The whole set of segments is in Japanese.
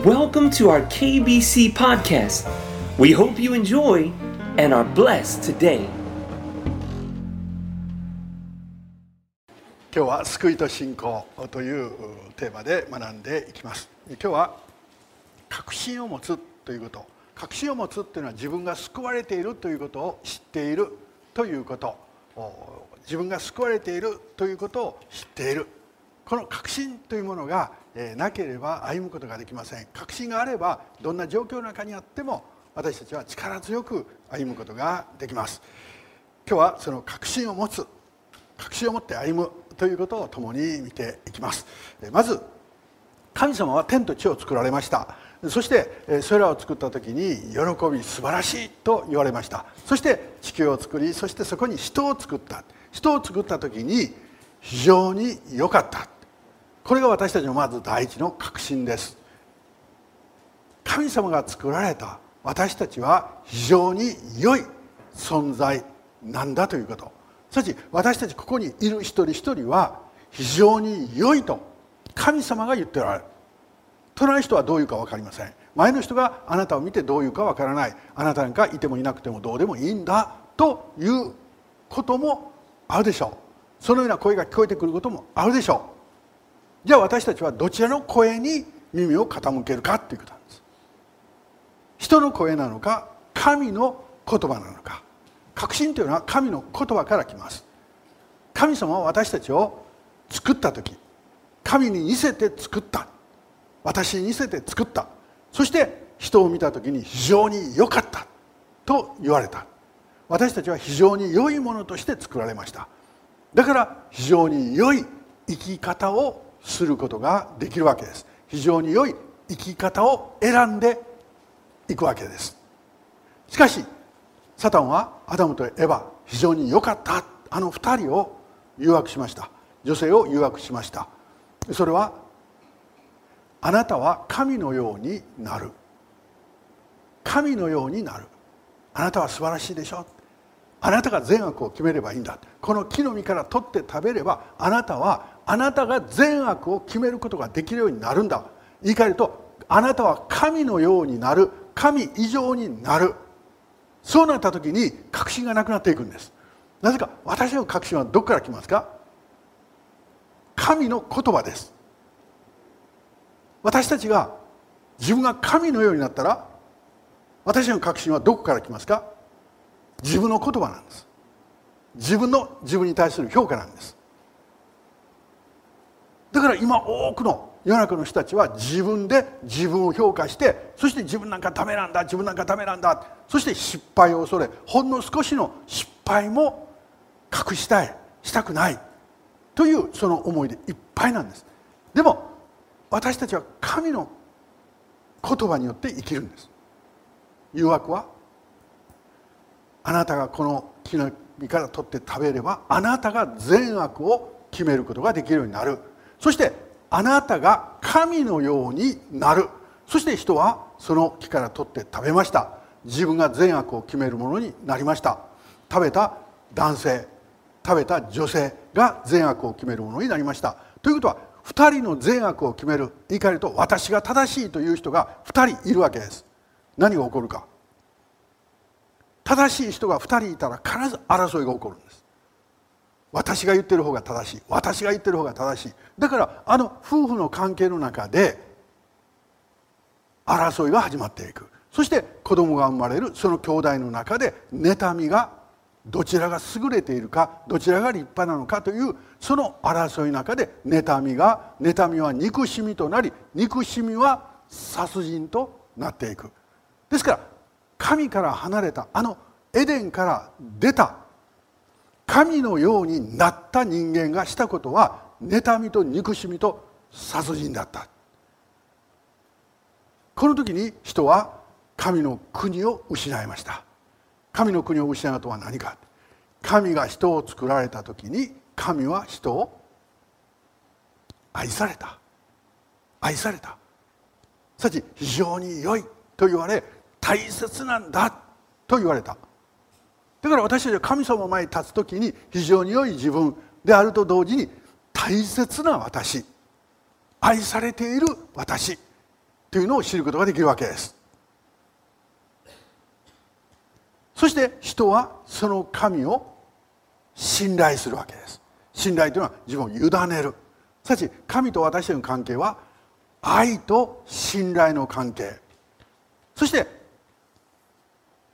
Welcome to our KBC podcast. We hope you enjoy and are blessed today. 今日は救いと信仰というテーマで学んでいきます今日は確信を持つということ確信を持つというのは自分が救われているということを知っているということ自分が救われているということを知っているこの確信というものがなければ歩むことができません。確信があればどんな状況の中にあっても私たちは力強く歩むことができます。今日はその確信を持つ確信を持って歩むということを共に見ていきます。まず神様は天と地を作られました。そしてそれらを作った時に喜び素晴らしいと言われました。そして地球を作りそしてそこに人を作った。人を作った時に非常に良かった。これが私たちのまず第一の確信です。神様が作られた私たちは非常に良い存在なんだということ。すなわち私たちここにいる一人一人は非常に良いと神様が言っておられる。隣の人はどういうか分かりません。前の人があなたを見てどういうか分からない。あなたなんかいてもいなくてもどうでもいいんだということもあるでしょう。そのような声が聞こえてくることもあるでしょう。じゃあ私たちはどちらの声に耳を傾けるかということなんです。人の声なのか神の言葉なのか。確信というのは神の言葉から来ます。神様は私たちを作った時神に似せて作った。私に似せて作った。そして人を見た時に非常に良かった。と言われた。私たちは非常に良いものとして作られました。だから非常に良い生き方をすることができるわけです。非常に良い生き方を選んでいくわけです。しかしサタンはアダムとエヴァ非常に良かった。あの2人を誘惑しました。女性を誘惑しました。それはあなたは神のようになる。神のようになる。あなたは素晴らしいでしょ。あなたが善悪を決めればいいんだ。この木の実から取って食べればあなたはあなたが善悪を決めることができるようになるんだ。言い換えるとあなたは神のようになる。神以上になる。そうなった時に確信がなくなっていくんです。なぜか私の確信はどこから来ますか？神の言葉です。私たちが自分が神のようになったら私の確信はどこから来ますか？自分の言葉なんです。自分の自分に対する評価なんです。だから今多くの世の中の人たちは自分で自分を評価してそして自分なんかダメなんだ自分なんかダメなんだそして失敗を恐れほんの少しの失敗も隠したいしたくないというその思いでいっぱいなんです。でも私たちは神の言葉によって生きるんです。誘惑はあなたがこの木の実から取って食べればあなたが善悪を決めることができるようになる。そしてあなたが神のようになる。そして人はその木から取って食べました。自分が善悪を決めるものになりました。食べた男性食べた女性が善悪を決めるものになりました。ということは2人の善悪を決める言い換えると私が正しいという人が2人いるわけです。何が起こるか。正しい人が2人いたら必ず争いが起こる。私が言ってる方が正しい。私が言ってる方が正しい。だからあの夫婦の関係の中で争いが始まっていく。そして子供が生まれるその兄弟の中で妬みがどちらが優れているかどちらが立派なのかというその争いの中で妬みが妬みは憎しみとなり憎しみは殺人となっていく。ですから神から離れたあのエデンから出た神のようになった人間がしたことは妬みと憎しみと殺人だった。この時に人は神の国を失いました。神の国を失うとは何か。神が人を作られた時に神は人を愛された。愛された。さち非常に良いと言われ大切なんだと言われた。だから私たちは神様の前に立つ時に非常に良い自分であると同時に大切な私愛されている私というのを知ることができるわけです。そして人はその神を信頼するわけです。信頼というのは自分を委ねる。すなわち神と私たちの関係は愛と信頼の関係。そして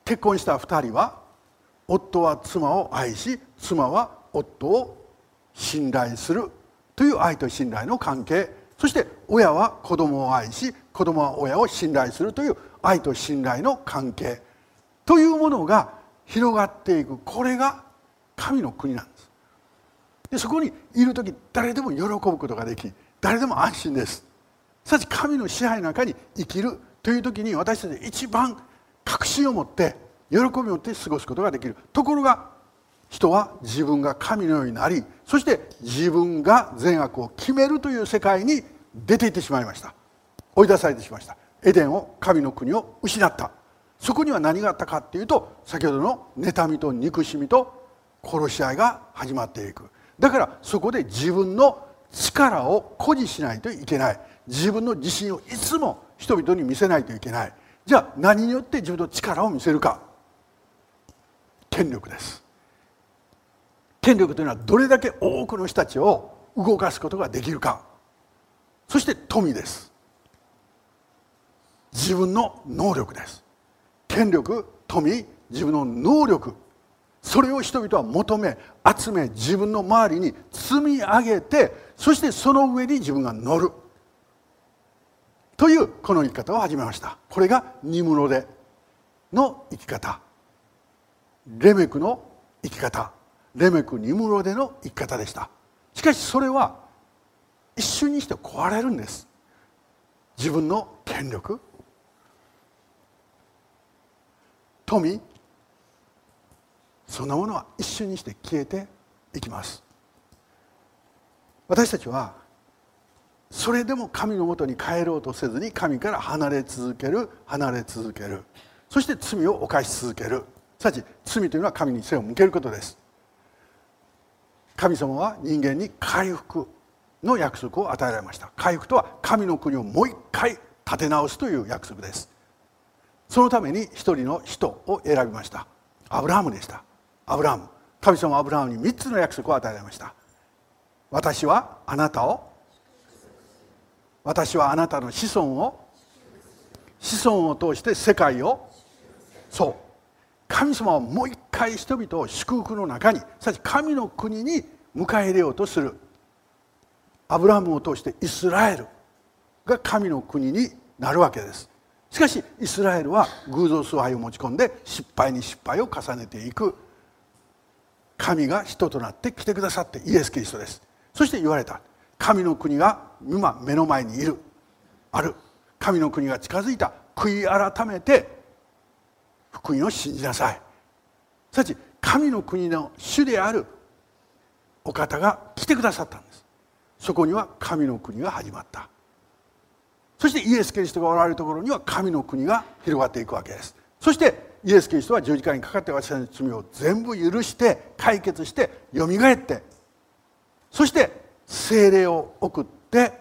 結婚した2人は夫は妻を愛し妻は夫を信頼するという愛と信頼の関係。そして親は子供を愛し子供は親を信頼するという愛と信頼の関係。というものが広がっていく。これが神の国なんです。でそこにいる時誰でも喜ぶことができ誰でも安心です。すなわち神の支配の中に生きるという時に私たち一番確信を持って喜びを持って過ごすことができる。ところが人は自分が神のようになりそして自分が善悪を決めるという世界に出ていってしまいました。追い出されてしまいました。エデンを神の国を失った。そこには何があったかっていうと先ほどの妬みと憎しみと殺し合いが始まっていく。だからそこで自分の力を誇示しないといけない。自分の自信をいつも人々に見せないといけない。じゃあ何によって自分の力を見せるか。権力です。権力というのはどれだけ多くの人たちを動かすことができるか。そして富です。自分の能力です。権力富自分の能力。それを人々は求め集め自分の周りに積み上げてそしてその上に自分が乗る。というこの生き方を始めました。これがニムロデの生き方。レメクの生き方。レメクニムロデの生き方でした。しかしそれは一瞬にして壊れるんです。自分の権力。富。そんなものは一瞬にして消えていきます。私たちはそれでも神のもとに帰ろうとせずに神から離れ続ける離れ続ける。そして罪を犯し続ける。すなわち罪というのは神に背を向けることです。神様は人間に回復の約束を与えられました。回復とは神の国をもう一回立て直すという約束です。そのために一人の人を選びました。アブラハムでした。アブラハム。神様はアブラハムに3つの約束を与えられました。私はあなたを私はあなたの子孫を子孫を通して世界をそう。神様はもう一回人々を祝福の中にさち神の国に迎え入れようとする。アブラハムを通してイスラエルが神の国になるわけです。しかしイスラエルは偶像崇拝を持ち込んで失敗に失敗を重ねていく。神が人となって来てくださってイエス・キリストです。そして言われた。神の国が今目の前にいる。ある。神の国が近づいた。悔い改めて福音を信じなさい。さち神の国の主であるお方が来てくださったんです。そこには神の国が始まった。そしてイエス・キリストがおられるところには神の国が広がっていくわけです。そしてイエス・キリストは十字架にかかって私たちの罪を全部許して解決してよみがえってそして精霊を送って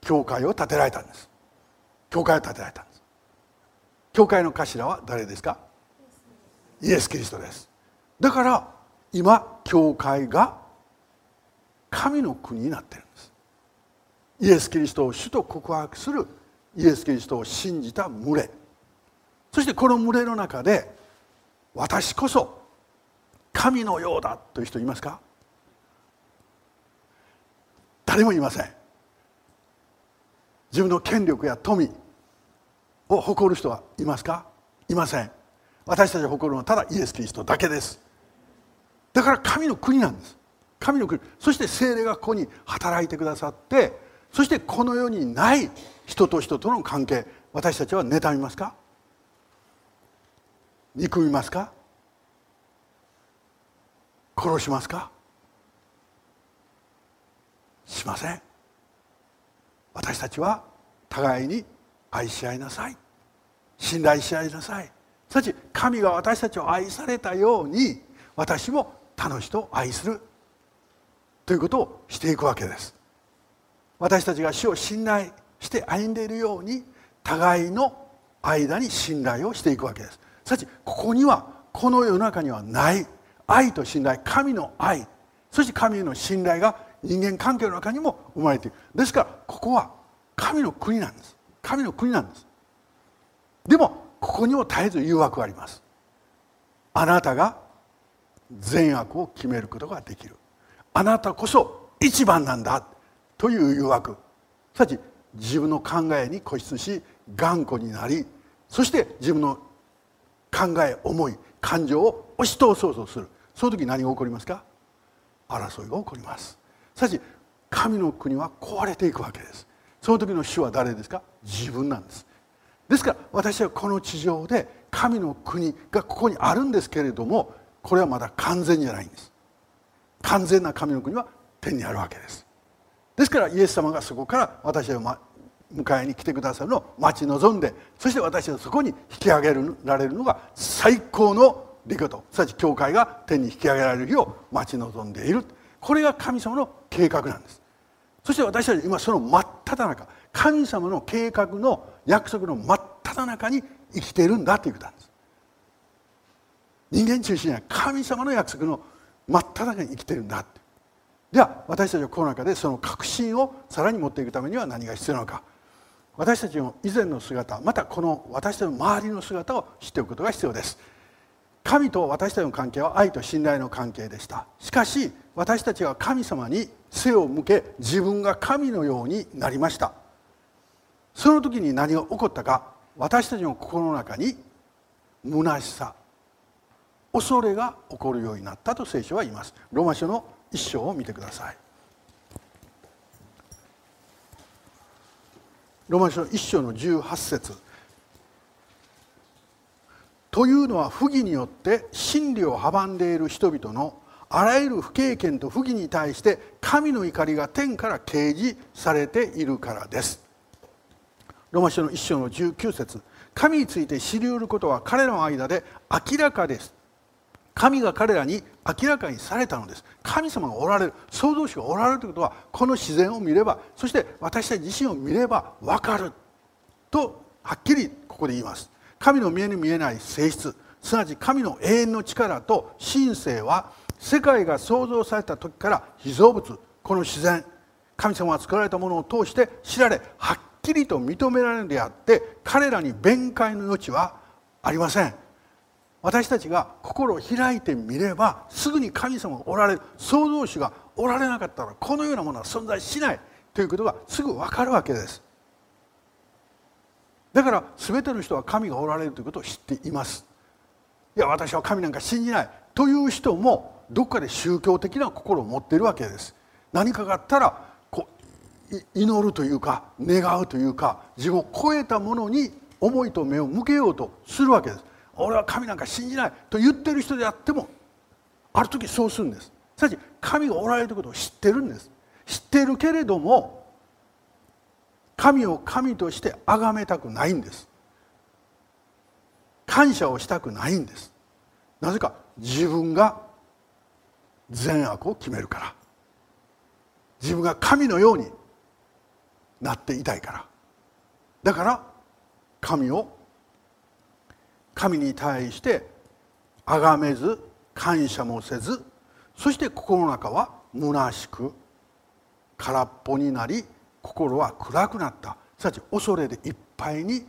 教会を建てられたんです。教会を建てられたんです。教会の頭は誰ですか？イエス・キリストです。だから今教会が神の国になってるんです。イエス・キリストを主と告白するイエス・キリストを信じた群れ。そしてこの群れの中で私こそ神のようだという人いますか？誰もいません。自分の権力や富を誇る人はいますか？いません。私たちが誇るのはただイエス・キリストだけです。だから神の国なんです。神の国。そして精霊がここに働いてくださってそしてこの世にない人と人との関係。私たちは妬みますか？憎みますか？殺しますか？しません。私たちは互いに愛し合いなさい。信頼し合いなさい。すなわち神が私たちを愛されたように私も他の人を愛するということをしていくわけです。私たちが主を信頼して歩んでいるように互いの間に信頼をしていくわけです。すなわちここにはこの世の中にはない愛と信頼神の愛。そして神への信頼が人間関係の中にも生まれているですからここは神の国なんです。神の国なんです。でもここにも絶えず誘惑があります。あなたが善悪を決めることができる。あなたこそ一番なんだという誘惑。すなわち自分の考えに固執し頑固になりそして自分の考え思い感情を押し通そうとする。その時何が起こりますか？争いが起こります。しかし神の国は壊れていくわけです。その時の主は誰ですか？自分なんです。ですから私はこの地上で神の国がここにあるんですけれどもこれはまだ完全じゃないんです。完全な神の国は天にあるわけです。ですからイエス様がそこから私を迎えに来てくださるのを待ち望んでそして私はそこに引き上げられるのが最高の出来事。すなわち教会が天に引き上げられる日を待ち望んでいる。これが神様の計画なんです。そして私たち今その真っ只中神様の計画の約束の真っ只中に生きているんだということなんです。人間中心には神様の約束の真っ只中に生きているんだって。では私たちはこの中でその確信をさらに持っていくためには何が必要なのか。私たちの以前の姿またこの私たちの周りの姿を知っておくことが必要です。神と私たちの関係は愛と信頼の関係でした。しかし私たちは神様に背を向け自分が神のようになりました。その時に何が起こったか私たちの心の中に虚しさ恐れが起こるようになったと聖書は言います。ローマ書の一章を見てください。ローマ書一章の18節。というのは不義によって真理を阻んでいる人々のあらゆる不経験と不義に対して神の怒りが天から掲示されているからです。ロマ書の一章の19節。神について知り得ることは彼らの間で明らかです。神が彼らに明らかにされたのです。神様がおられる。創造主がおられるということはこの自然を見ればそして私たち自身を見れば分かる。とはっきりここで言います。神の見えに見えない性質。すなわち神の永遠の力と神性は世界が創造された時から被造物。この自然。神様が作られたものを通して知られはっきりと認められるであって彼らに弁解の余地はありません。私たちが心を開いてみればすぐに神様がおられる創造主がおられなかったらこのようなものは存在しないということがすぐ分かるわけです。だから全ての人は神がおられるということを知っています。いや私は神なんか信じないという人もどっかで宗教的な心を持っているわけです。何かがあったら祈るというか願うというか自分を超えたものに思いと目を向けようとするわけです。俺は神なんか信じないと言ってる人であってもある時そうするんです。すなわち神がおられることを知ってるんです。知ってるけれども神を神として崇めたくないんです。感謝をしたくないんです。なぜか自分が善悪を決めるから。自分が神のようになっていたいから。だから神を神に対して崇めず感謝もせずそして心の中は虚しく空っぽになり心は暗くなった。すなわち恐れでいっぱいに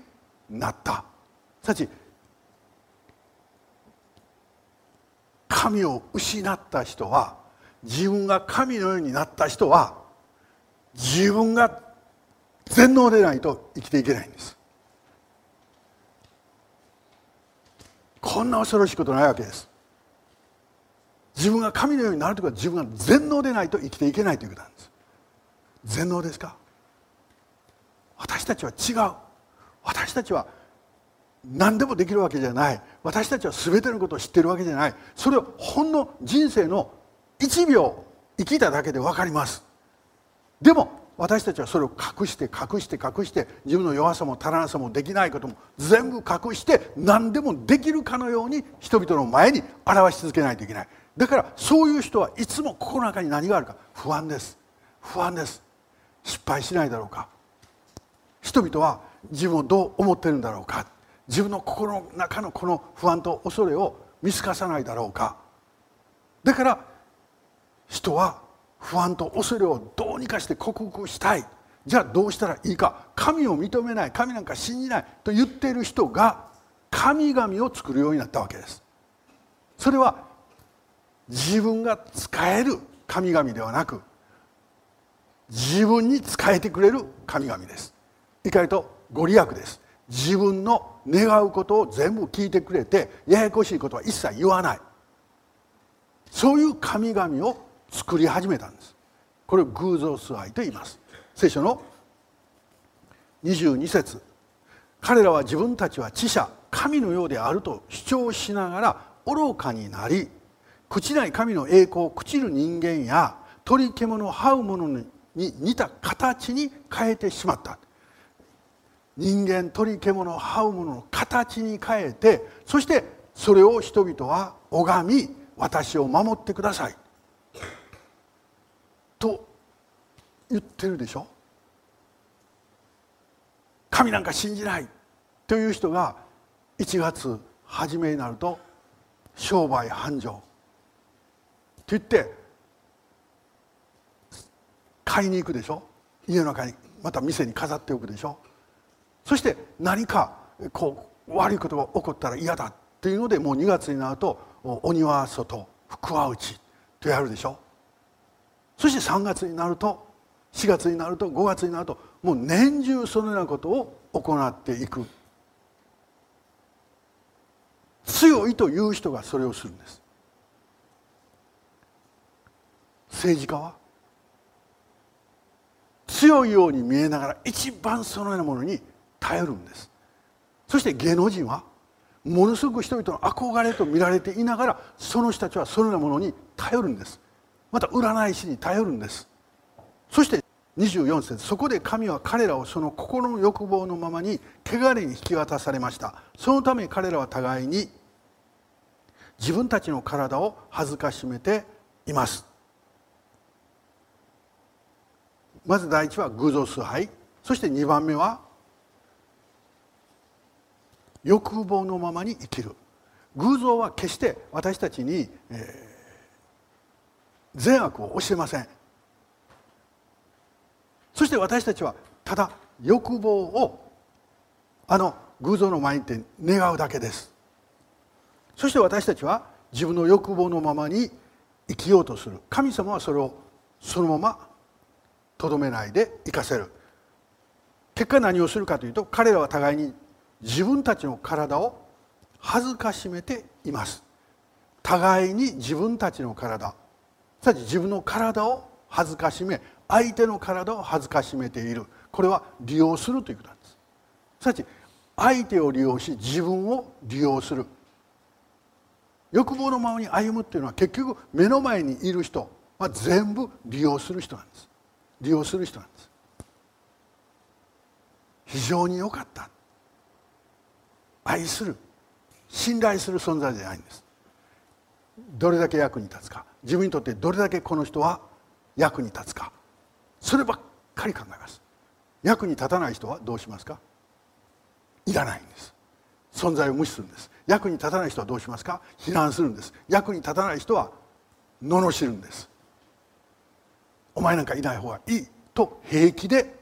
なった。すなわち神を失った人は自分が神のようになった人は自分が全能でないと生きていけないんです。こんな恐ろしいことないわけです。自分が神のようになるということは自分が全能でないと生きていけないということなんです。全能ですか？私たちは違う。私たちは何でもできるわけじゃない。私たちは全てのことを知っているわけじゃない。それをほんの人生の1秒生きただけで分かります。でも私たちはそれを隠して隠して隠して自分の弱さも足らなさもできないことも全部隠して何でもできるかのように人々の前に表し続けないといけない。だからそういう人はいつも心の中に何があるか？不安です。不安です。失敗しないだろうか？人々は自分をどう思ってるんだろうか？自分の心の中のこの不安と恐れを見透かさないだろうか？だから人は不安と恐れをどうにかして克服したい。じゃあどうしたらいいか。神を認めない。神なんか信じないと言っている人が神々を作るようになったわけです。それは自分が使える神々ではなく自分に仕えてくれる神々です。いかにとご利益です。自分の願うことを全部聞いてくれてややこしいことは一切言わない。そういう神々を作り始めたんです。これを偶像崇拝と言います。聖書の22節。彼らは自分たちは知者神のようであると主張しながら愚かになり朽ちない神の栄光を朽ちる人間や鳥獣を這う者に似た形に変えてしまった。人間鳥獣を這う者の形に変えてそしてそれを人々は拝み私を守ってください。と言ってるでしょ？神なんか信じないという人が1月初めになると商売繁盛って言って買いに行くでしょ？家の中にまた店に飾っておくでしょ？そして何かこう悪いことが起こったら嫌だっていうのでもう2月になるとお庭外福は内とやるでしょ？そして3月になると4月になると5月になるともう年中そのようなことを行っていく。強いという人がそれをするんです。政治家は強いように見えながら一番そのようなものに頼るんです。そして芸能人はものすごく人々の憧れと見られていながらその人たちはそのようなものに頼るんです。また占い師に頼るんです。そして24節そこで神は彼らをその心の欲望のままに汚れに引き渡されました。そのため彼らは互いに自分たちの体を恥ずかしめています。まず第一は偶像崇拝そして2番目は欲望のままに生きる。偶像は決して私たちに、えー、善悪を教えません。そして私たちはただ欲望をあの偶像の前にて願うだけです。そして私たちは自分の欲望のままに生きようとする。神様はそれをそのままとどめないで生かせる。結果何をするかというと彼らは互いに自分たちの体を恥ずかしめています。互いに自分たちの体。すなわち自分の体を恥ずかしめ相手の体を恥ずかしめている。これは利用するということなんです。すなわち相手を利用し自分を利用する。欲望のままに歩むっていうのは結局目の前にいる人は全部利用する人なんです。利用する人なんです。非常に良かった。愛する。信頼する存在じゃないんです。どれだけ役に立つか。自分にとってどれだけこの人は役に立つか。そればっかり考えます。役に立たない人はどうしますか？いらないんです。存在を無視するんです。役に立たない人はどうしますか？非難するんです。役に立たない人は罵るんです。お前なんかいない方がいいと平気で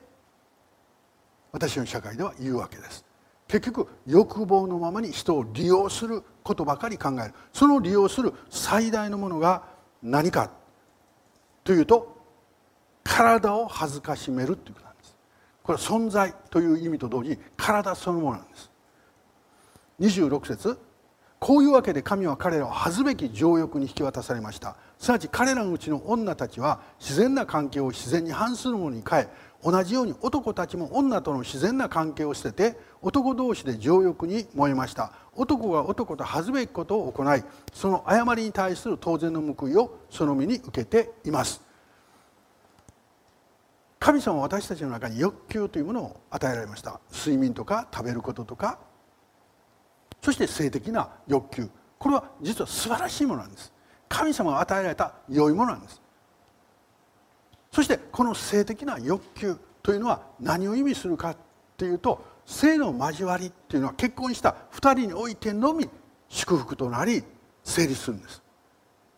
私の社会では言うわけです。結局欲望のままに人を利用することばかり考える。その利用する最大のものが何かというと体を恥ずかしめるということなんです。これは存在という意味と同時に体そのものなんです。26節こういうわけで神は彼らを恥ずべき情欲に引き渡されました。すなわち彼らのうちの女たちは自然な関係を自然に反するものに変え同じように男たちも女との自然な関係を捨てて男同士で情欲に燃えました。男が男と恥ずべきことを行いその誤りに対する当然の報いをその身に受けています。神様は私たちの中に欲求というものを与えられました。睡眠とか食べることとかそして性的な欲求。これは実は素晴らしいものなんです。神様が与えられた良いものなんです。そしてこの性的な欲求というのは何を意味するかっていうと性の交わりっていうのは結婚した2人においてのみ祝福となり成立するんです。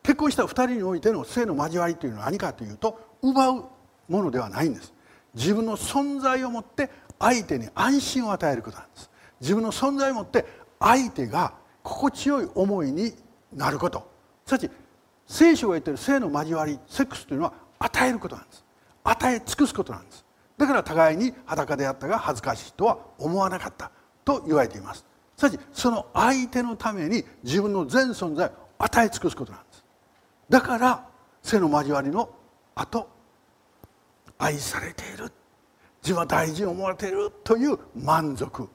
結婚した2人においての性の交わりというのは何かというと奪うものではないんです。自分の存在をもって相手に安心を与えることなんです。自分の存在をもって相手が心地よい思いになること。すなわち聖書が言ってる性の交わりセックスというのは与えることなんです。与え尽くすことなんです。だから互いに裸であったが恥ずかしいとは思わなかったと言われています。すなわちその相手のために自分の全存在を与え尽くすことなんです。だから性の交わりの後愛されている。自分は大事に思われているという満足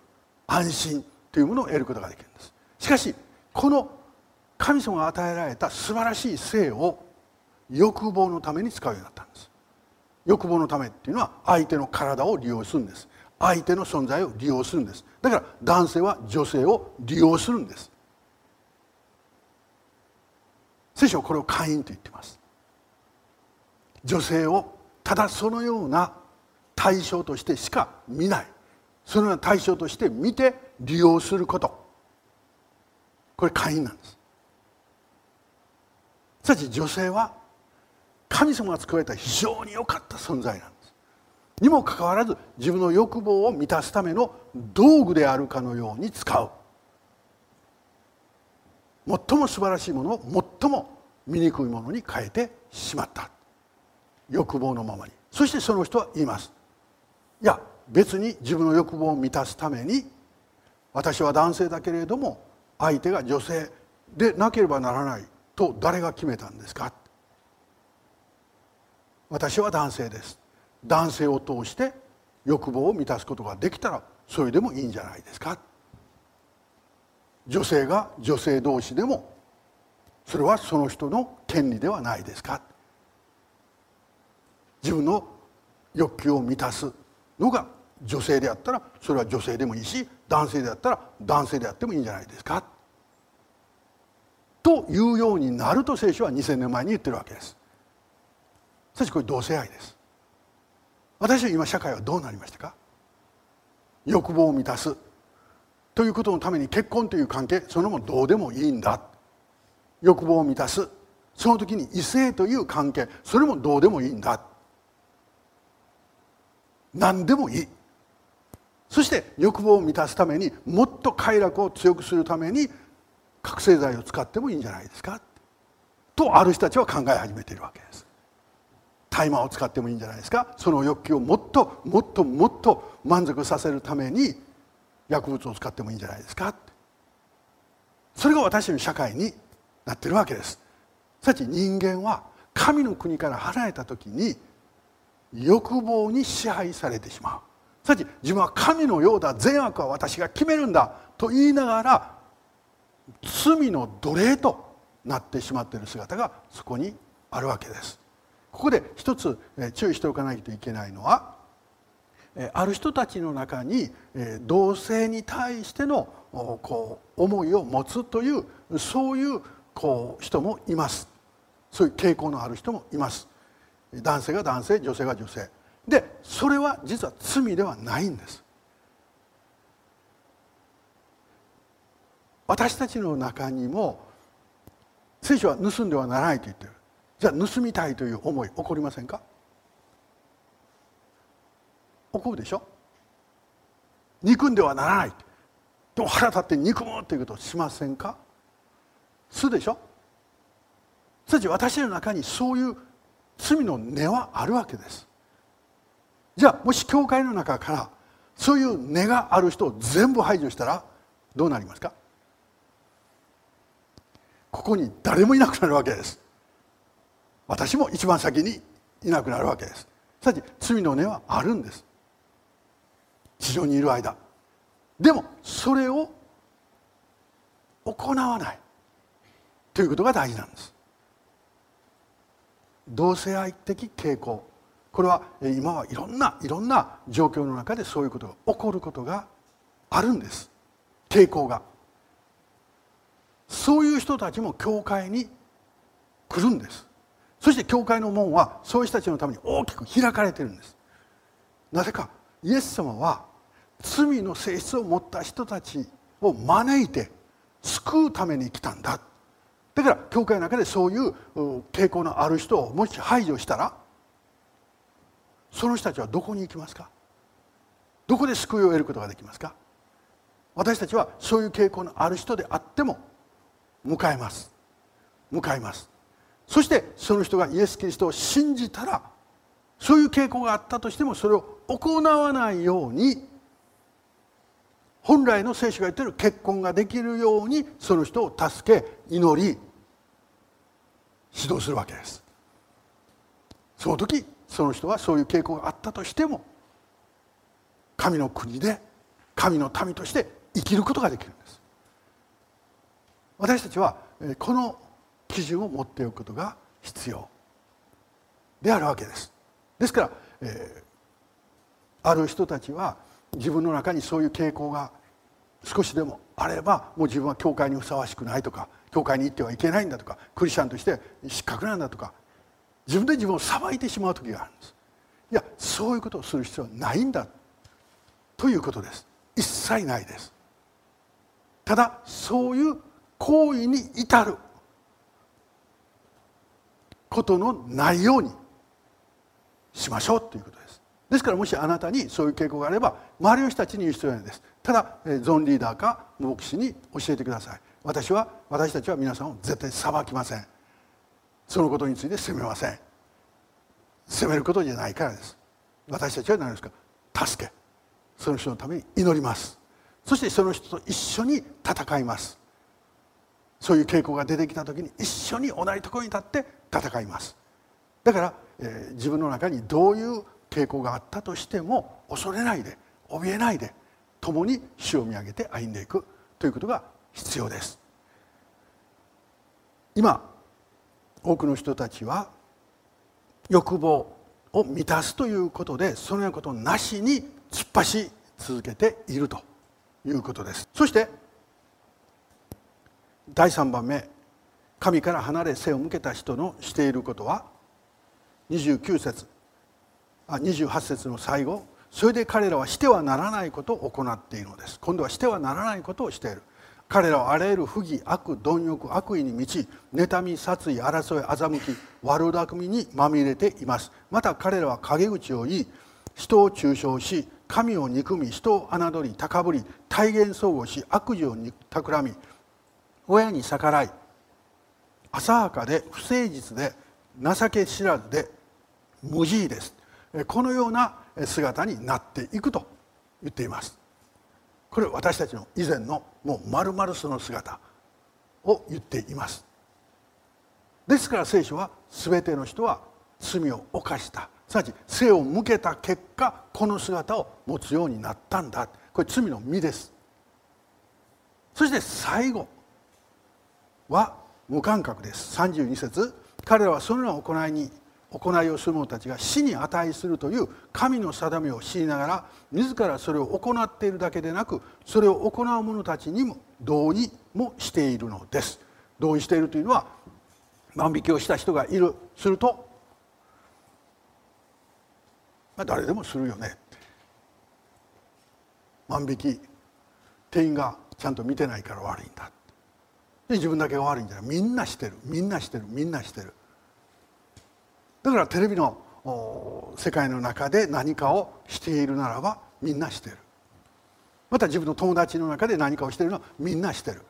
安心というものを得ることができるんです。しかしこの神様が与えられた素晴らしい性を欲望のために使うようになったんです。欲望のためっていうのは相手の体を利用するんです。相手の存在を利用するんです。だから男性は女性を利用するんです。聖書はこれを会員と言ってます。女性をただそのような対象としてしか見ない。そのような対象として見て利用すること。これ会員なんです。しかし女性は神様が作られた非常に良かった存在なんです。にもかかわらず自分の欲望を満たすための道具であるかのように使う。最も素晴らしいものを最も醜いものに変えてしまった。欲望のままに。そしてその人は言います。いや別に自分の欲望を満たすために私は男性だけれども相手が女性でなければならないと誰が決めたんですか？私は男性です。男性を通して欲望を満たすことができたらそれでもいいんじゃないですか。女性が女性同士でもそれはその人の権利ではないですか。自分の欲求を満たすのが女性であったらそれは女性でもいいし男性であったら男性であってもいいんじゃないですか。というようになると聖書は2000年前に言ってるわけです。しかしこれ同性愛です。私は今社会はどうなりましたか？欲望を満たすということのために結婚という関係そのもどうでもいいんだ。欲望を満たす。その時に異性という関係それもどうでもいいんだ。何でもいい。そして欲望を満たすためにもっと快楽を強くするために覚醒剤を使ってもいいんじゃないですか？とある人たちは考え始めているわけ。です大麻を使ってもいいんじゃないですか？その欲求をもっともっともっと満足させるために薬物を使ってもいいんじゃないですか？それが私の社会になってるわけです。さち人間は神の国から離れた時に欲望に支配されてしまう。さち自分は神のようだ善悪は私が決めるんだと言いながら罪の奴隷となってしまっている姿がそこにあるわけです。ここで一つ注意しておかないといけないのはある人たちの中に同性に対してのこう思いを持つというそういうこう人もいます。そういう傾向のある人もいます。男性が男性女性が女性。でそれは実は罪ではないんです。私たちの中にも聖書は盗んではならないと言ってる。じゃあ盗みたいという思い起こりませんか？起こるでしょ？憎んではならない。でも腹立って憎むということをしませんか？するでしょ？すな私の中にそういう罪の根はあるわけです。じゃあもし教会の中からそういう根がある人を全部排除したらどうなりますか？ここに誰もいなくなるわけです。私も一番先にいなくなるわけです。すなわち罪の根はあるんです。地上にいる間。でもそれを行わない。ということが大事なんです。同性愛的傾向。これは今はいろんないろんな状況の中でそういうことが起こることがあるんです。傾向が。そういう人たちも教会に来るんです。そして教会の門はそういう人たちのために大きく開かれてるんです。なぜかイエス様は罪の性質を持った人たちを招いて救うために来たんだ。だから教会の中でそういう傾向のある人をもし排除したらその人たちはどこに行きますか？どこで救いを得ることができますか？私たちはそういう傾向のある人であっても迎えます。迎えます。そしてその人がイエス・キリストを信じたらそういう傾向があったとしてもそれを行わないように本来の聖書が言ってる結婚ができるようにその人を助け祈り指導するわけです。その時その人はそういう傾向があったとしても神の国で神の民として生きることができるんです。私たちはこの基準を持っておくことが必要であるわけです。ですから、えー、ある人たちは自分の中にそういう傾向が少しでもあればもう自分は教会にふさわしくないとか教会に行ってはいけないんだとかクリスチャンとして失格なんだとか自分で自分を裁いてしまう時があるんです。いやそういうことをする必要はないんだということです。一切ないです。ただそういう行為に至ることのないようにしましょうということです。ですからもしあなたにそういう傾向があれば周りの人たちに言う必要ないです。ただゾンリーダーか牧師に教えてください。私は私たちは皆さんを絶対裁きません。そのことについて責めません。責めることじゃないからです。私たちは何ですか？助け。その人のために祈ります。そしてその人と一緒に戦います。そういう傾向が出てきた時に一緒に同じところに立って戦います。だから、えー、自分の中にどういう傾向があったとしても恐れないで怯えないで共に主を見上げて歩んでいくということが必要です。今多くの人たちは欲望を満たすということでそのようなことなしに突っ走り続けているということです。そして第3番目神から離れ背を向けた人のしていることは29節あ28節の最後それで彼らはしてはならないことを行っているのです。今度はしてはならないことをしている。彼らはあらゆる不義悪貪欲悪意に満ち妬み殺意争い欺き悪巧みにまみれています。また彼らは陰口を言い人を中傷し神を憎み人を侮り高ぶり体現相互し悪事を企み親に逆らい浅はかで不誠実で情け知らずで無慈悲です。このような姿になっていくと言っています。これ私たちの以前のもう丸々その姿を言っています。ですから聖書は全ての人は罪を犯した。すなわち背を向けた結果この姿を持つようになったんだ。これ罪の実です。そして最後は無感覚です。32節彼らはそのような行いに行いをする者たちが死に値するという神の定めを知りながら自らそれを行っているだけでなくそれを行う者たちにも同意もしているのです。同意しているというのは万引きをした人がいる。すると、まあ、誰でもするよね。万引き店員がちゃんと見てないから悪いんだ。で自分だけが悪いんじゃない。みんなしてる。みんなしてる。みんなしてる。だからテレビの世界の中で何かをしているならばみんなしてる。また自分の友達の中で何かをしているのはみんなしてる。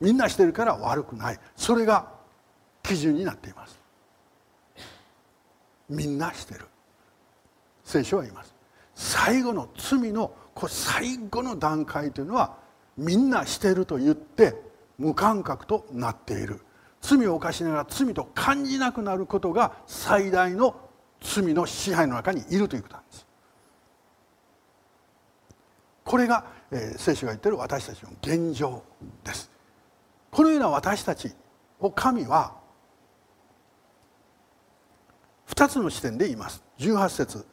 みんなしてるから悪くない。それが基準になっています。みんなしてる。聖書は言います。最後の罪のこ最後の段階というのはみんなしてると言って無感覚となっている。罪を犯しながら罪と感じなくなることが最大の罪の支配の中にいるということなんです。これが、えー、聖書が言っている私たちの現状です。このような私たちを神は2つの視点で言います。18節。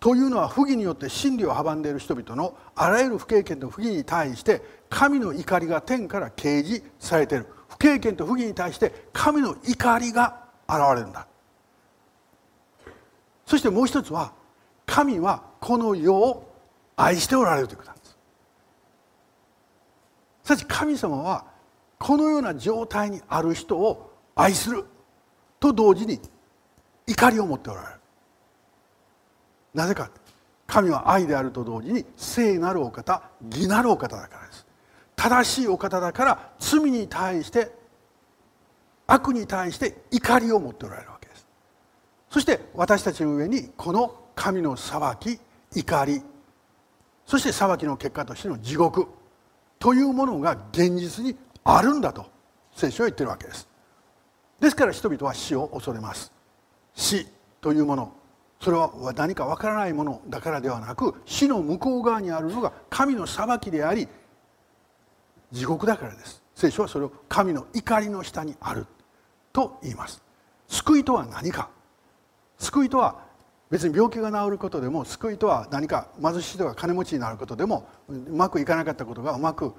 というのは不義によって真理を阻んでいる人々のあらゆる不経験と不義に対して神の怒りが天から掲示されている。不経験と不義に対して神の怒りが現れるんだ。そしてもう一つは神はこの世を愛しておられるということなんです。しかし神様はこのような状態にある人を愛すると同時に怒りを持っておられる。なぜか神は愛であると同時に聖なるお方義なるお方だからです。正しいお方だから罪に対して悪に対して怒りを持っておられるわけです。そして私たちの上にこの神の裁き怒りそして裁きの結果としての地獄というものが現実にあるんだと聖書は言ってるわけです。ですから人々は死を恐れます。死というもの。それは何かわからないものだからではなく死の向こう側にあるのが神の裁きであり地獄だからです。聖書はそれを神の怒りの下にある。と言います。救いとは何か。救いとは別に病気が治ることでも救いとは何か貧しい人が金持ちになることでもうまくいかなかったことがうまく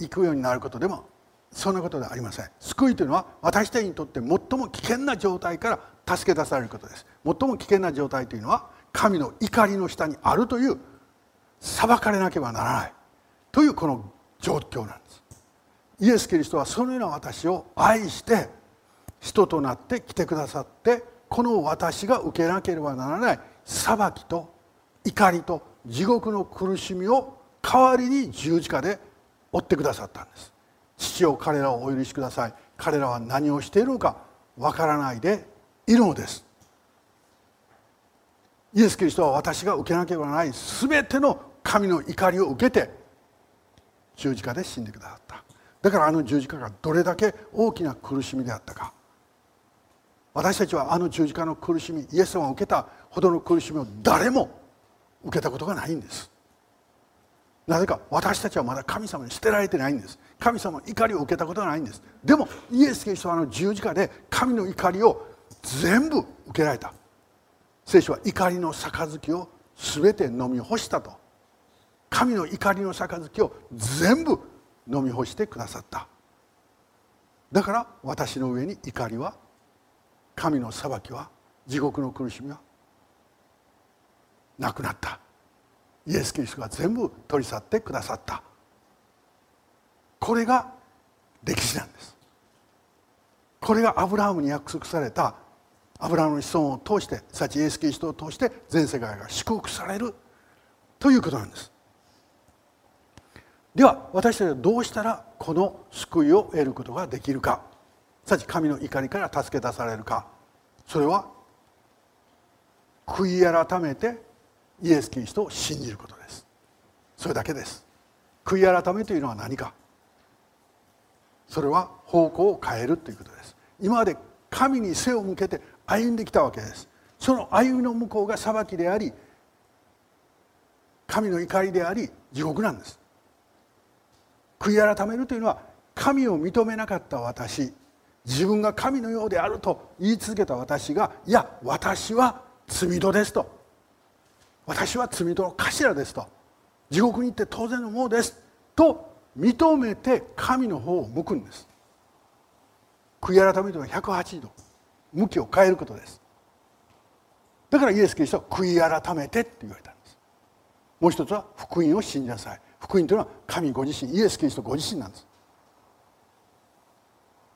いくようになることでもそんなことではありません。救いというのは私たちにとって最も危険な状態から助け出されることです。最も危険な状態というのは神の怒りの下にあるという裁かれなければならない。というこの状況なんです。イエス・キリストはそのような私を愛して人となって来てくださってこの私が受けなければならない裁きと怒りと地獄の苦しみを代わりに十字架で追ってくださったんです。父を彼らをお許しください。彼らは何をしているのかわからないでいるのです。イエス・キリストは私が受けなければならない全ての神の怒りを受けて十字架で死んでくださった。だからあの十字架がどれだけ大きな苦しみであったか。私たちはあの十字架の苦しみイエス様が受けたほどの苦しみを誰も受けたことがないんです。なぜか私たちはまだ神様に捨てられてないんです。神様の怒りを受けたことがないんです。でもイエス・キリストはあの十字架で神の怒りを全部受けられた。聖書は怒りの杯を全て飲み干したと。神の怒りの杯を全部飲み干してくださった。だから私の上に怒りは神の裁きは地獄の苦しみはなくなった。イエス・キリストが全部取り去ってくださった。これが歴史なんです。これがアブラハムに約束されたアブラハムの子孫を通してさちイエス・キリストを通して全世界が祝福されるということなんです。では私たちはどうしたらこの救いを得ることができるか。さち神の怒りから助け出されるか。それは悔い改めてイエス・キリストを信じることです。それだけです。悔い改めというのは何か。それは方向を変えるということです。今まで神に背を向けて歩んできたわけです。その歩みの向こうが裁きであり神の怒りであり地獄なんです。悔い改めるというのは神を認めなかった私自分が神のようであると言い続けた私がいや私は罪人ですと。私は罪人の頭ですと。地獄に行って当然のものですと認めて神の方を向くんです。悔い改めというのは180度向きを変えることです。だからイエス・キリストは悔い改めてって言われたんです。もう一つは福音を信じなさい。福音というのは神ご自身イエス・キリストご自身なんです。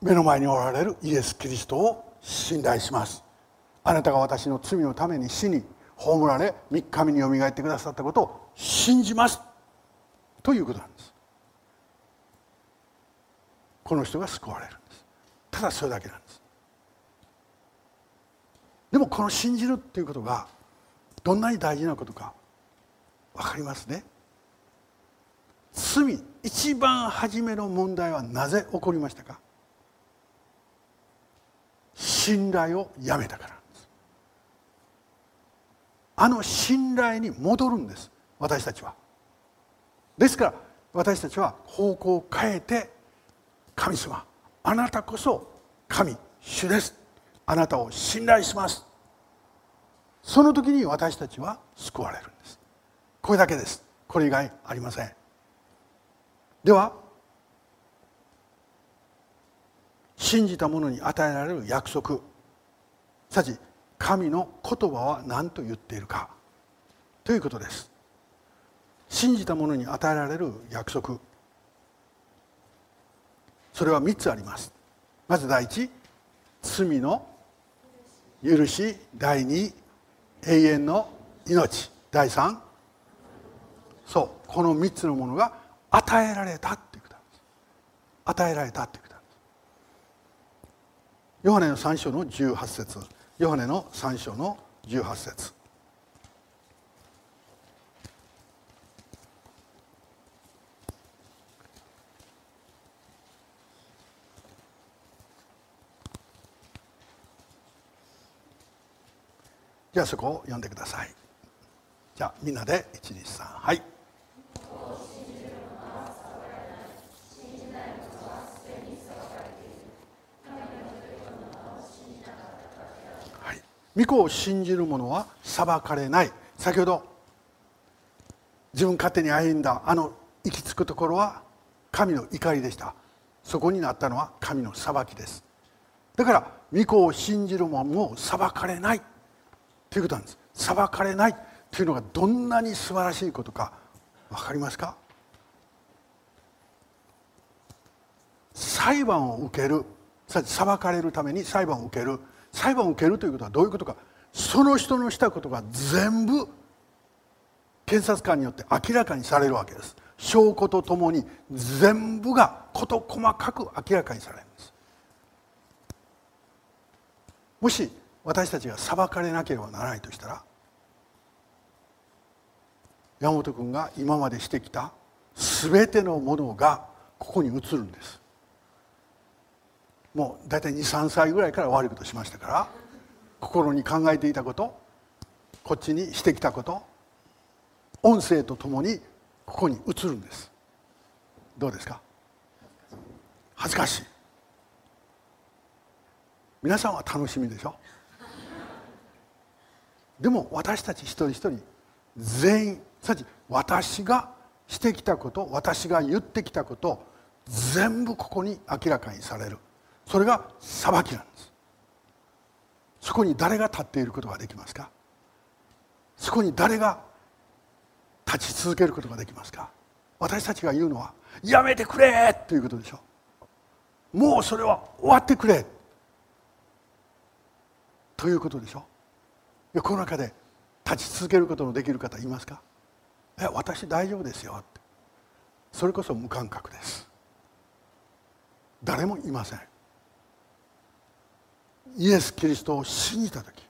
目の前におられるイエス・キリストを信頼します。あなたが私の罪のために死に葬られ3日目によみがえってくださったことを信じます。ということなんです。この人が救われるんです。ただそれだけなんです。でもこの信じるっていうことがどんなに大事なことか分かりますね。罪一番初めの問題はなぜ起こりましたか？信頼をやめたからです。あの信頼に戻るんです私たちは。ですから私たちは方向を変えて神様あなたこそ神主です。あなたを信頼します。その時に私たちは救われるんです。これだけです。これ以外ありません。では信じた者に与えられる約束。すなわち神の言葉は何と言っているか。ということです。信じた者に与えられる約束。それは3つあります。まず第一罪の許し第二永遠の命。第三そうこの3つのものが与えられたっていうことです。与えられたっていうことです。ヨハネの3章の18節。ヨハネの3章の18節。じゃあそこを読んでください。じゃあみんなで123はい。はい。御子を信じる者は裁かれない。先ほど自分勝手に歩んだあの行き着くところは神の怒りでした。そこになったのは神の裁きです。だから御子を信じる者も裁かれない。ということなんです。裁かれないというのがどんなに素晴らしいことか分かりますか？裁判を受ける裁かれるために裁判を受ける裁判を受けるということはどういうことかその人のしたことが全部検察官によって明らかにされるわけです。証拠とともに全部が事細かく明らかにされるんです。もし私たちが裁かれなければならないとしたら山本君が今までしてきた全てのものがここに移るんです。もう大体23歳ぐらいから悪いことしましたから心に考えていたことこっちにしてきたこと音声とともにここに移るんです。どうですか？恥ずかしい。皆さんは楽しみでしょ？でも私たち一人一人全員さち私がしてきたこと私が言ってきたこと全部ここに明らかにされる。それが裁きなんです。そこに誰が立っていることができますか？そこに誰が立ち続けることができますか？私たちが言うのは「やめてくれ!」ということでしょ。もうそれは終わってくれということでしょ。この中で立ち続けることのできる方いますか？え私大丈夫ですよって。それこそ無感覚です。誰もいません。イエス・キリストを信じた時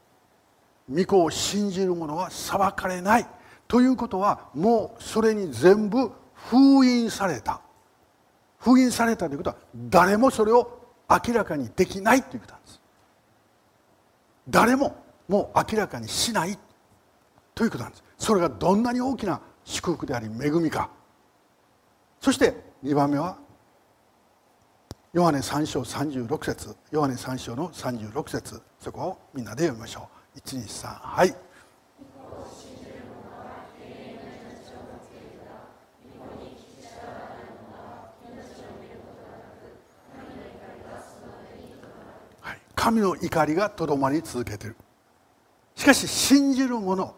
御子を信じる者は裁かれない。ということはもうそれに全部封印された。封印されたということは誰もそれを明らかにできないということなんです。誰ももう明らかにしないということなんです。それがどんなに大きな祝福であり恵みか。そして2番目はヨハネ3章36節。ヨハネ3章の36節。そこをみんなで読みましょう。123はい。神の怒りがとどまり続けている。しかし信じる者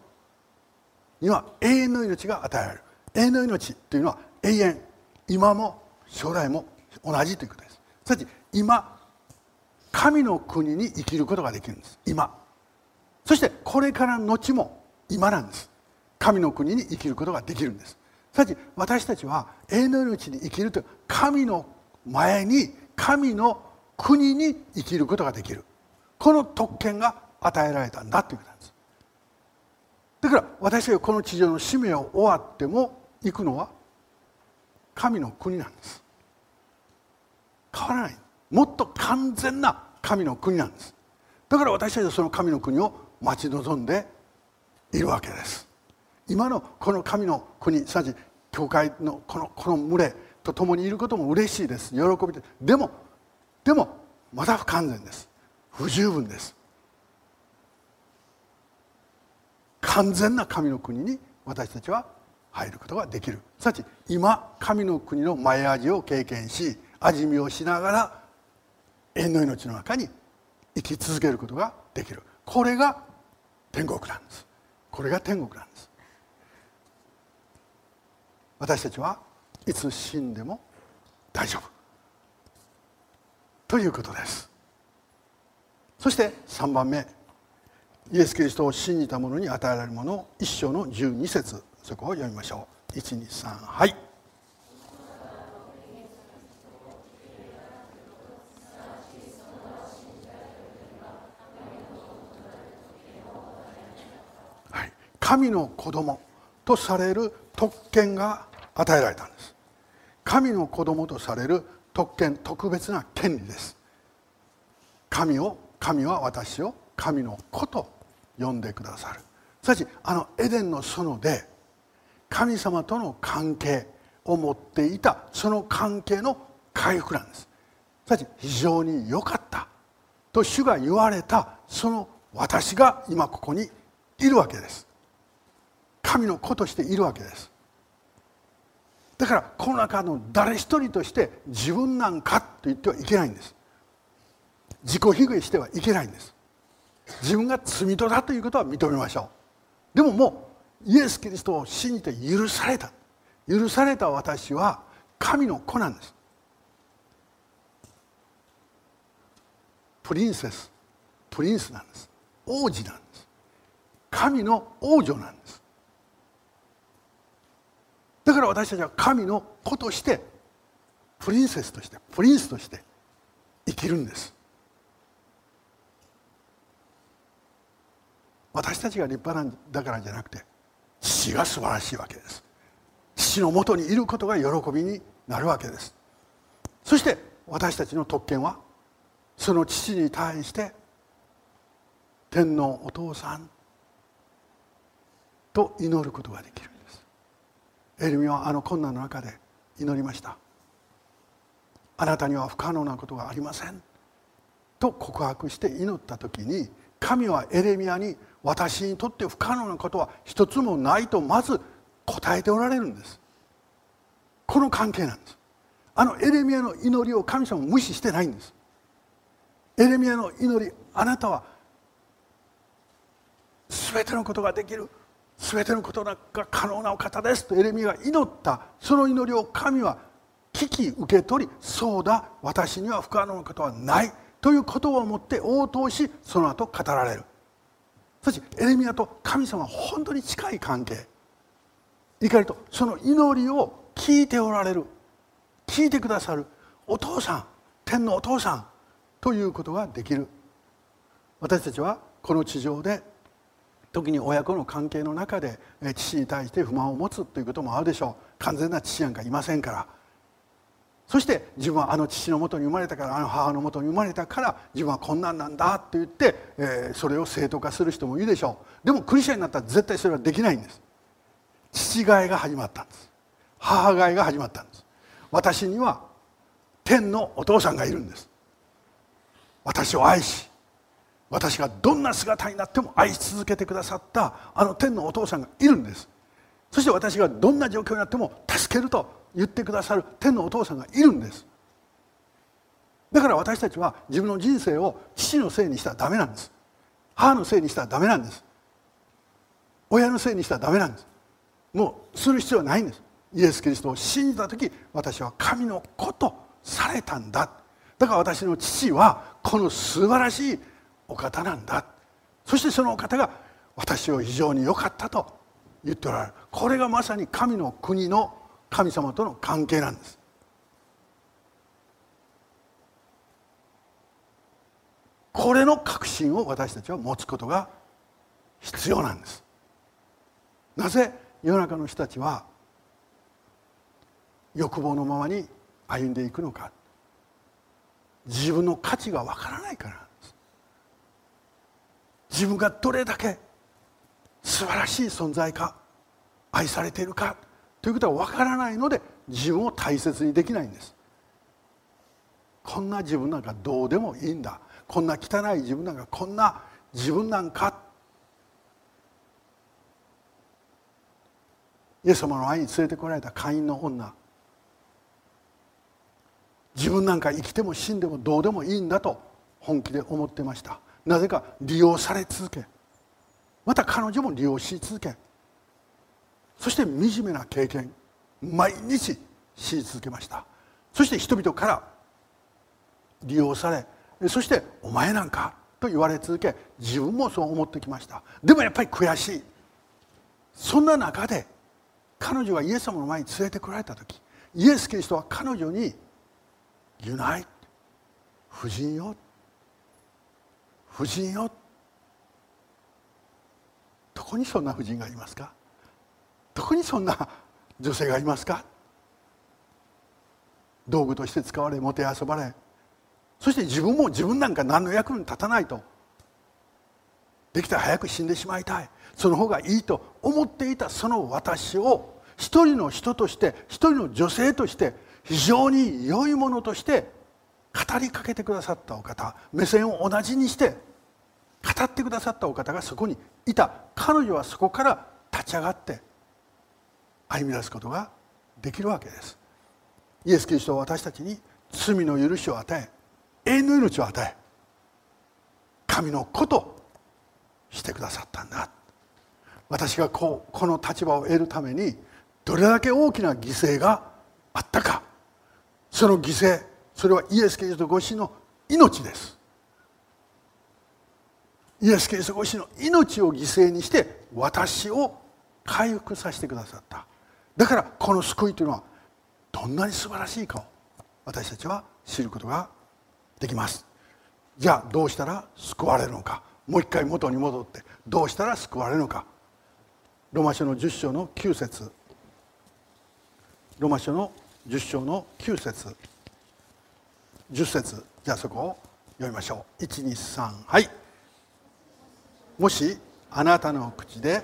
には永遠の命が与えられる。永遠の命というのは永遠今も将来も同じということです。すなわち今神の国に生きることができるんです。今。そしてこれからの後も今なんです。神の国に生きることができるんです。すなわち私たちは永遠の命に生きるという神の前に神の国に生きることができる。この特権が与えられたんだということなんです。だから私がこの地上の使命を終わっても行くのは神の国なんです。変わらない。もっと完全な神の国なんです。だから私たちはその神の国を待ち望んでいるわけです。今のこの神の国すなわち教会のこのこの群れと共にいることも嬉しいです。喜びででもでもまだ不完全です。不十分です。完全な神の国に私たちは入ることができる。すなわち今神の国の前味を経験し味見をしながら縁の命の中に生き続けることができる。これが天国なんですこれが天国なんです私たちはいつ死んでも大丈夫ということですそして3番目イエス・キリストを信じた者に与えられるもの一章の12節。そこを読みましょう。123はい。はい、神の子供とされる特権が与えられたんです。神の子供とされる特権特別な権利です。神を神は私を神の子と呼んでくださる。すなわちあのエデンの園で神様との関係を持っていたその関係の回復なんです。すなわち非常に良かったと主が言われたその私が今ここにいるわけです。神の子としているわけです。だからこの中の誰一人として自分なんかと言ってはいけないんです。自己卑下してはいけないんです。自分が罪人だということは認めましょう。でももうイエス・キリストを信じて許された。許された私は神の子なんです。プリンセス。プリンスなんです。王子なんです。神の王女なんです。だから私たちは神の子としてプリンセスとしてプリンスとして生きるんです。私たちが立派なんだからじゃなくて父が素晴らしいわけです。父のもとにいることが喜びになるわけです。そして私たちの特権はその父に対して天皇お父さんと祈ることができるんです。エルミはあの困難の中で祈りました。あなたには不可能なことがありません。と告白して祈った時に神はエレミアに私にとって不可能なことは一つもないとまず答えておられるんです。この関係なんです。あのエレミアの祈りを神様無視してないんです。エレミアの祈りあなたは全てのことができる。全てのことが可能なお方です。とエレミが祈ったその祈りを神は聞き受け取りそうだ私には不可能なことはない。ということをもって応答しその後語られる。そしてエレミアと神様は本当に近い関係。怒りとその祈りを聞いておられる。聞いてくださる。お父さん天のお父さんということができる。私たちはこの地上で時に親子の関係の中で父に対して不満を持つということもあるでしょう。完全な父なんかいませんから。そして自分はあの父のもとに生まれたからあの母のもとに生まれたから自分はこんなんなんだと言って、えー、それを正当化する人もいるでしょう。でもクリスチャンになったら絶対それはできないんです。父替えが始まったんです。母替えが始まったんです。私には天のお父さんがいるんです。私を愛し私がどんな姿になっても愛し続けてくださったあの天のお父さんがいるんです。そして私がどんな状況になっても助けると言ってくださる天のお父さんがいるんです。だから私たちは自分の人生を父のせいにしたらダメなんです。母のせいにしたらダメなんです。親のせいにしたらダメなんです。もうする必要はないんです。イエス・キリストを信じた時私は神の子とされたんだ。だから私の父はこの素晴らしいお方なんだ。そしてそのお方が私を非常に良かったと言っておられる。これがまさに神の国の神様との関係なんです。これの確信を私たちは持つことが必要なんです。なぜ世の中の人たちは欲望のままに歩んでいくのか。自分の価値がわからないから自分がどれだけ素晴らしい存在か愛されているか。ということは分からないので自分を大切にできないんです。こんな自分なんかどうでもいいんだ。こんな汚い自分なんかこんな自分なんか。イエス様の愛に連れてこられた会員の女。自分なんか生きても死んでもどうでもいいんだと本気で思ってました。なぜか利用され続け。また彼女も利用し続け。そして惨めな経験毎日死に続けました。そして人々から利用されそして「お前なんか」と言われ続け自分もそう思ってきました。でもやっぱり悔しい。そんな中で彼女がイエス様の前に連れてこられた時イエス・キリストは彼女に「言うない夫人よ夫人よ」どこにそんな夫人がいますか？どこにそんな女性がいますか？道具として使われもてあそばれ。そして自分も自分なんか何の役に立たないと。できたら早く死んでしまいたい。その方がいいと思っていたその私を一人の人として一人の女性として非常に良いものとして語りかけてくださったお方目線を同じにして語ってくださったお方がそこにいた。彼女はそこから立ち上がって歩み出すことができるわけです。イエス・キリストは私たちに罪の許しを与え永遠の命を与え神の子としてくださったんだ。私がこうこの立場を得るためにどれだけ大きな犠牲があったか。その犠牲それはイエス・キリストご自身の命です。イエス・キリストご自身の命を犠牲にして私を回復させてくださった。だからこの救いというのはどんなに素晴らしいかを私たちは知ることができます。じゃあどうしたら救われるのか。もう一回元に戻ってどうしたら救われるのか。ロマ書の10章の9節。ロマ書の10章の9節。10節。じゃあそこを読みましょう。123はい。もしあなたの口で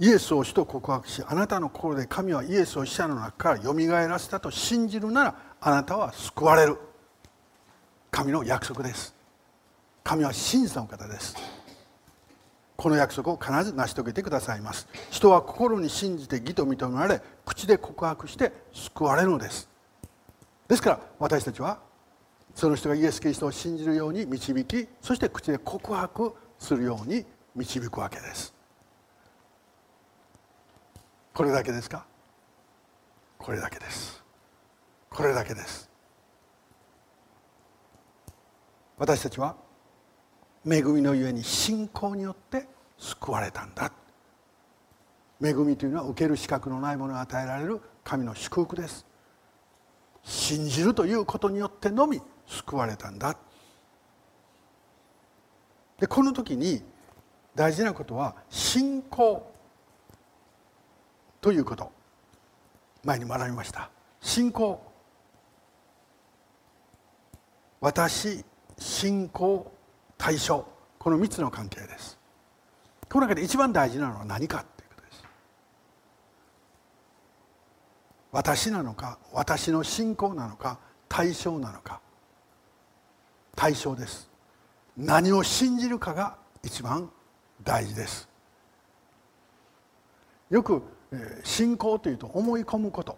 イエスを主と告白しあなたの心で神はイエスを死者の中からよみがえらせたと信じるならあなたは救われる。神の約束です。神は真実の方です。この約束を必ず成し遂げてくださいます。人は心に信じて義と認められ口で告白して救われるのです。ですから私たちはその人がイエス・キリストを信じるように導きそして口で告白するように導くわけです。これだけですか？これだけです。これだけです。私たちは恵みのゆえに信仰によって救われたんだ。恵みというのは受ける資格のないものが与えられる神の祝福です。信じるということによってのみ救われたんだ。でこの時に大事なことは信仰ということ。前に学びました。信仰。私信仰対象。この3つの関係です。この中で一番大事なのは何かということです。私なのか私の信仰なのか対象なのか。対象です。何を信じるかが一番大事です。よく信仰というと思い込むこと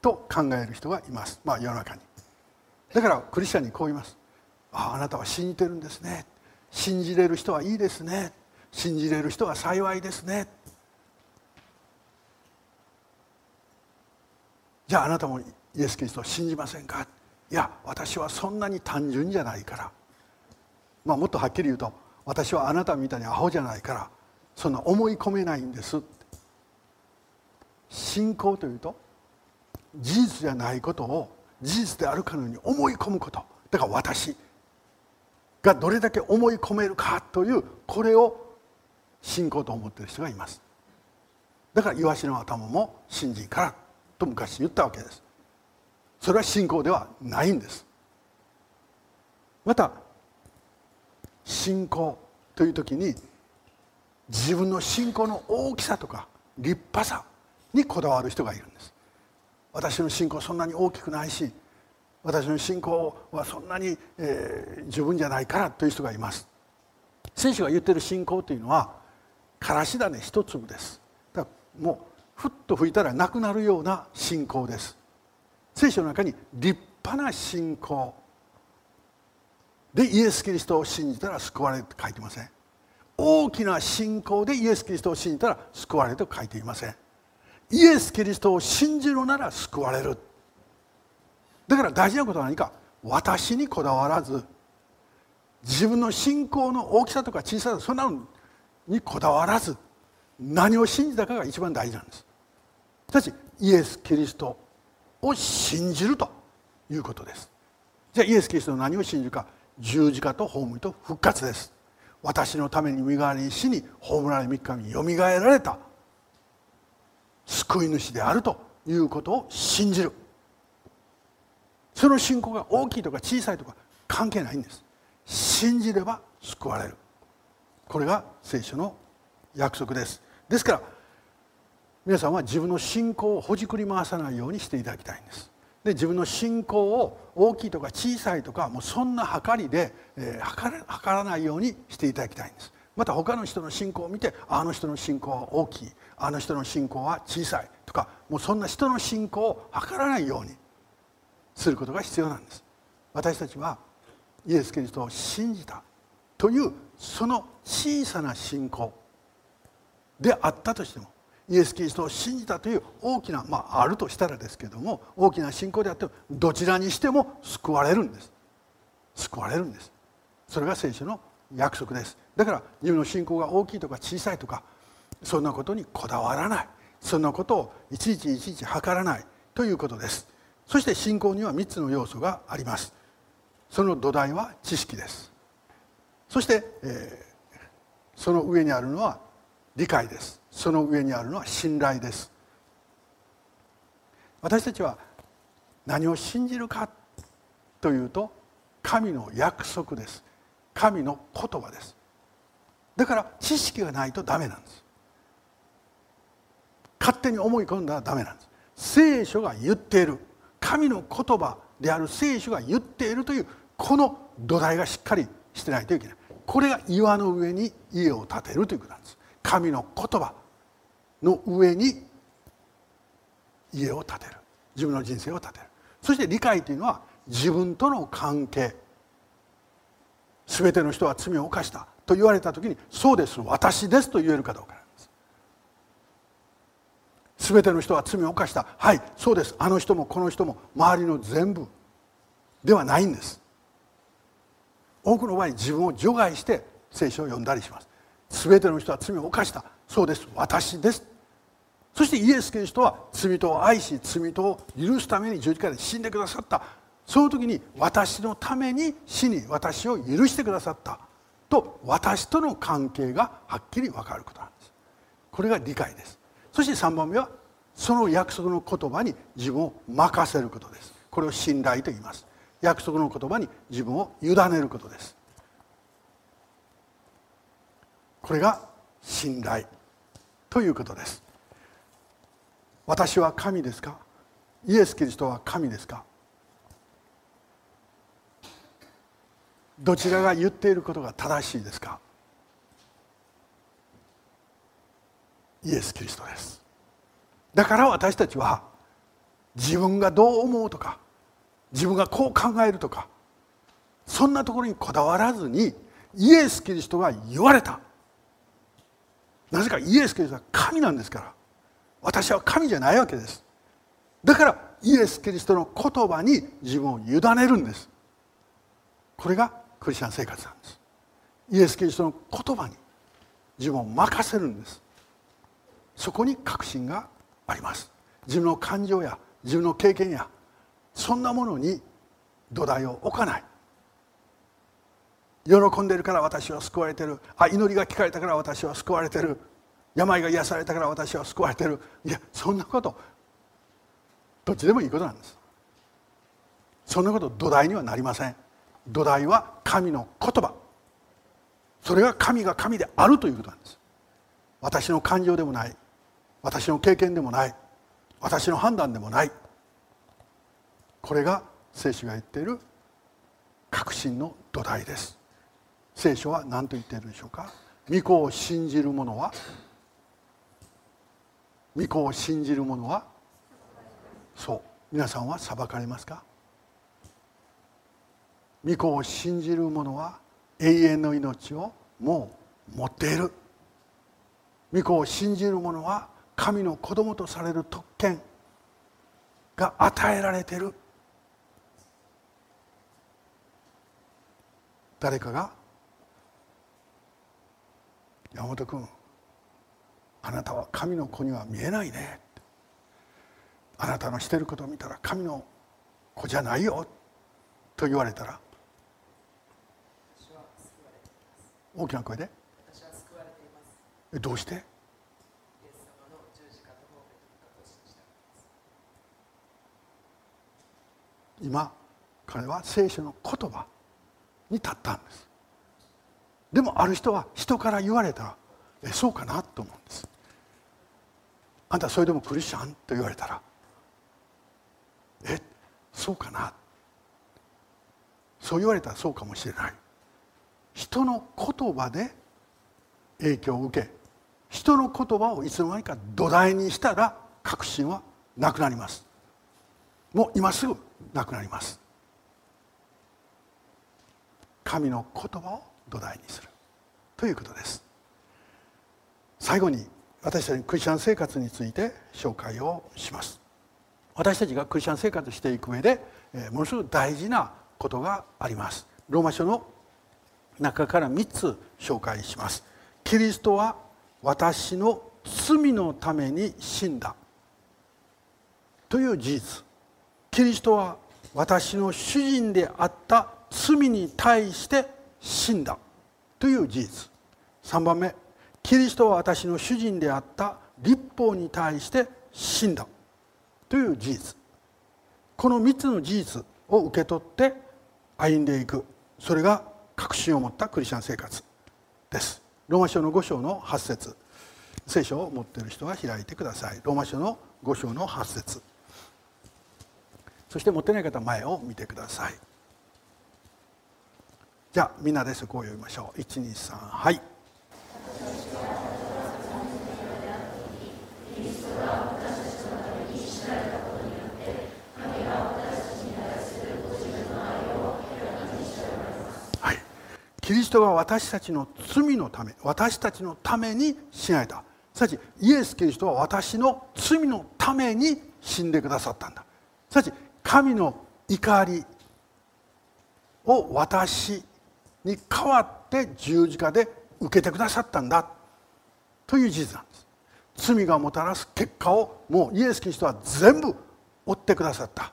と考える人がいます、まあ、世の中に。だからクリスチャンにこう言います。あああなたは信じてるんですね。信じれる人はいいですね。信じれる人は幸いですね。じゃああなたもイエス・キリストを信じませんか？いや私はそんなに単純じゃないから。まあもっとはっきり言うと私はあなたみたいにアホじゃないからそんな思い込めないんです。信仰というと事実じゃないことを事実であるかのように思い込むこと。だから私がどれだけ思い込めるかというこれを信仰と思っている人がいます。だからイワシの頭も信心からと昔言ったわけです。それは信仰ではないんです。また信仰という時に自分の信仰の大きさとか立派さにこだわる人がいるんです。私の信仰そんなに大きくないし私の信仰はそんなに、えー、十分じゃないからという人がいます。聖書が言ってる信仰というのはからし種一粒です。だからもうふっと吹いたらなくなるような信仰です。聖書の中に立派な信仰。でイエス・キリストを信じたら救われると書いていません。大きな信仰でイエス・キリストを信じたら救われると書いていません。イエス・キリストを信じるなら救われる。だから大事なことは何か？私にこだわらず自分の信仰の大きさとか小ささそんなのにこだわらず何を信じたかが一番大事なんです。しかしイエス・キリストを信じるということです。じゃあイエス・キリストの何を信じるか？十字架と葬りと復活です。私のために身代わりに死に葬られ3日によみがえられた救い主であるということを信じる。その信仰が大きいとか小さいとか関係ないんです。信じれば救われる。これが聖書の約束です。ですから皆さんは自分の信仰をほじくり回さないようにしていただきたいんです。で自分の信仰を大きいとか小さいとかもうそんな計りで、えー、測らないようにしていただきたいんです。また他の人の信仰を見てあの人の信仰は大きい。あの人の信仰は小さいとかもうそんな人の信仰を測らないようにすることが必要なんです。私たちはイエス・キリストを信じたというその小さな信仰であったとしてもイエス・キリストを信じたという大きなまああるとしたらですけども大きな信仰であってもどちらにしても救われるんです。救われるんです。それが聖書の約束です。だから自分の信仰が大きいとか小さいとかそんなことにこだわらない。そんなことをいちいちいちいち測らない。ということです。そして信仰には3つの要素があります。その土台は知識です。そして、えー、その上にあるのは理解です。その上にあるのは信頼です。私たちは何を信じるかというと神の約束です。神の言葉です。だから知識がないとダメなんです。勝手に思い込んだらダメなんです。聖書が言っている。神の言葉である聖書が言っているというこの土台がしっかりしてないといけない。これが岩の上に家を建てるということなんです。神の言葉の上に家を建てる。自分の人生を建てる。そして理解というのは自分との関係。全ての人は罪を犯したと言われた時にそうです私ですと言えるかどうか。全ての人は罪を犯した。はいそうです。あの人もこの人も周りの全部ではないんです。多くの場合自分を除外して聖書を読んだりします。全ての人は罪を犯した。そうです。私です。そしてイエス・キリストは罪人を愛し罪人を許すために十字架で死んでくださった。その時に私のために死に私を許してくださった。と私との関係がはっきり分かることなんです。これが理解です。そして3番目はその約束の言葉に自分を任せることです。これを信頼と言います。約束の言葉に自分を委ねることです。これが信頼ということです。私は神ですか？イエス・キリストは神ですか？どちらが言っていることが正しいですか？イエス・キリストです。だから私たちは自分がどう思うとか自分がこう考えるとかそんなところにこだわらずにイエス・キリストが言われた。なぜかイエス・キリストは神なんですから。私は神じゃないわけです。だからイエス・キリストの言葉に自分を委ねるんです。これがクリスチャン生活なんです。イエス・キリストの言葉に自分を任せるんです。そこに確信があります。自分の感情や自分の経験やそんなものに土台を置かない。喜んでるから私は救われてる。あ祈りが聞かれたから私は救われてる。病が癒されたから私は救われてる。いやそんなことどっちでもいいことなんです。そんなこと土台にはなりません。土台は神の言葉。それが神が神であるということなんです。私の感情でもない。私の経験でもない。私の判断でもない。これが聖書が言っている確信の土台です。聖書は何と言っているでしょうか。御子を信じる者は御子を信じる者はそう。皆さんは裁かれますか。御子を信じる者は永遠の命をもう持っている。御子を信じる者は神の子供とされる特権が与えられている。誰かが「山本君あなたは神の子には見えないね」あなたのしてることを見たら神の子じゃないよ。と言われたら大きな声で？えどうして？今彼は聖書の言葉に立ったんです。でもある人は人から言われたらえそうかなと思うんです。あんたそれでもクリスチャンと言われたらえそうかな。そう言われたらそうかもしれない。人の言葉で影響を受け人の言葉をいつの間にか土台にしたら確信はなくなります。もう今すぐなくなります。神の言葉を土台にする。ということです。最後に私たちのクリスチャン生活について紹介をします。私たちがクリスチャン生活していく上でものすごく大事なことがあります。ローマ書の中から3つ紹介します。キリストは私の罪のために死んだ。という事実。キリストは私の主人であった罪に対して死んだという事実。3番目。キリストは私の主人であった立法に対して死んだという事実。この3つの事実を受け取って歩んでいく。それが確信を持ったクリスチャン生活です。ローマ書の5章の8節。聖書を持っている人は開いてください。ローマ書の5章の8節。そして持ってない方は前を見てください。じゃあみんなでそこを読みましょう。123はい。はい。キリストが私たちの罪のため私たちのために死なれた。すなわちイエス・キリストは私の罪のために死んでくださったんだ。すなわち神の怒りを私に代わって十字架で受けてくださったんだという事実なんです。罪がもたらす結果をもうイエス・キリストは全部負ってくださった。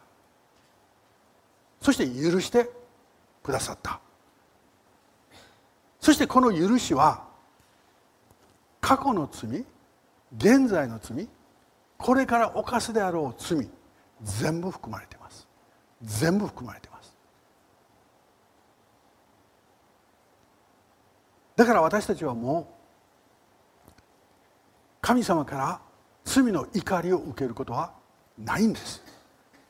そして許してくださった。そしてこの許しは過去の罪現在の罪これから犯すであろう罪全部含まれています。全部含まれています。だから私たちはもう神様から罪の怒りを受けることはないんです。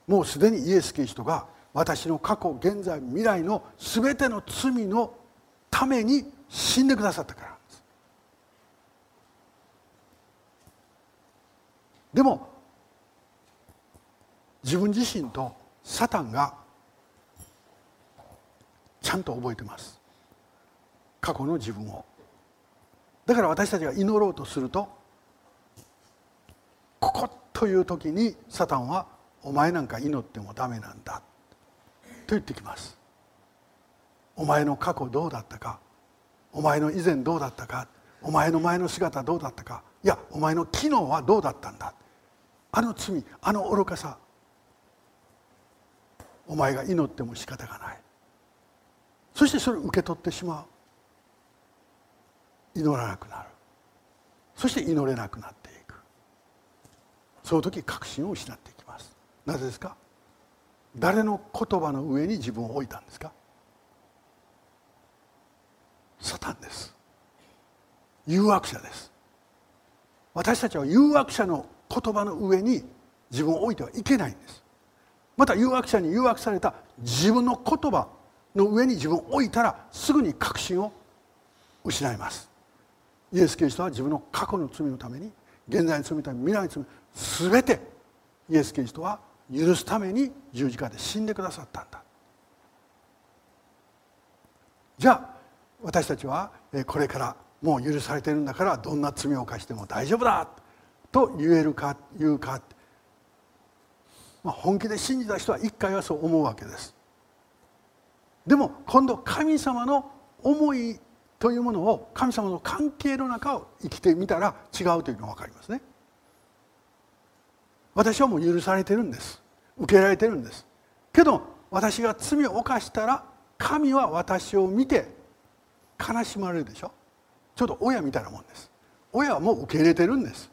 もうすでにイエス・キリストが私の過去現在未来の全ての罪のために死んでくださったからでも自分自身とサタンがちゃんと覚えてます。過去の自分を。だから私たちが祈ろうとするとここという時にサタンは「お前なんか祈ってもダメなんだ」と言ってきます。お前の過去どうだったかお前の以前どうだったかお前の前の姿どうだったかいやお前の機能はどうだったんだ。あの罪あの愚かさお前が祈っても仕方がない。そしてそれを受け取ってしまう。祈らなくなる。そして祈れなくなっていく。その時確信を失っていきます。なぜですか？誰の言葉の上に自分を置いたんですか？サタンです。誘惑者です。私たちは誘惑者の言葉の上に自分を置いてはいけないんです。また誘惑者に誘惑された自分の言葉の上に自分を置いたらすぐに確信を失います。イエス・キリストは自分の過去の罪のために現在の罪と未来の罪全てイエス・キリストは許すために十字架で死んでくださったんだ。じゃあ私たちはこれからもう許されてるんだからどんな罪を犯しても大丈夫だと言えるか言うか、まあ、本気で信じた人は一回はそう思うわけです。でも今度神様の思いというものを神様の関係の中を生きてみたら違うというのが分かりますね。私はもう許されてるんです。受けられてるんです。けど私が罪を犯したら神は私を見て悲しまれるでしょ。ちょっと親みたいなもんです。親はもう受け入れてるんです。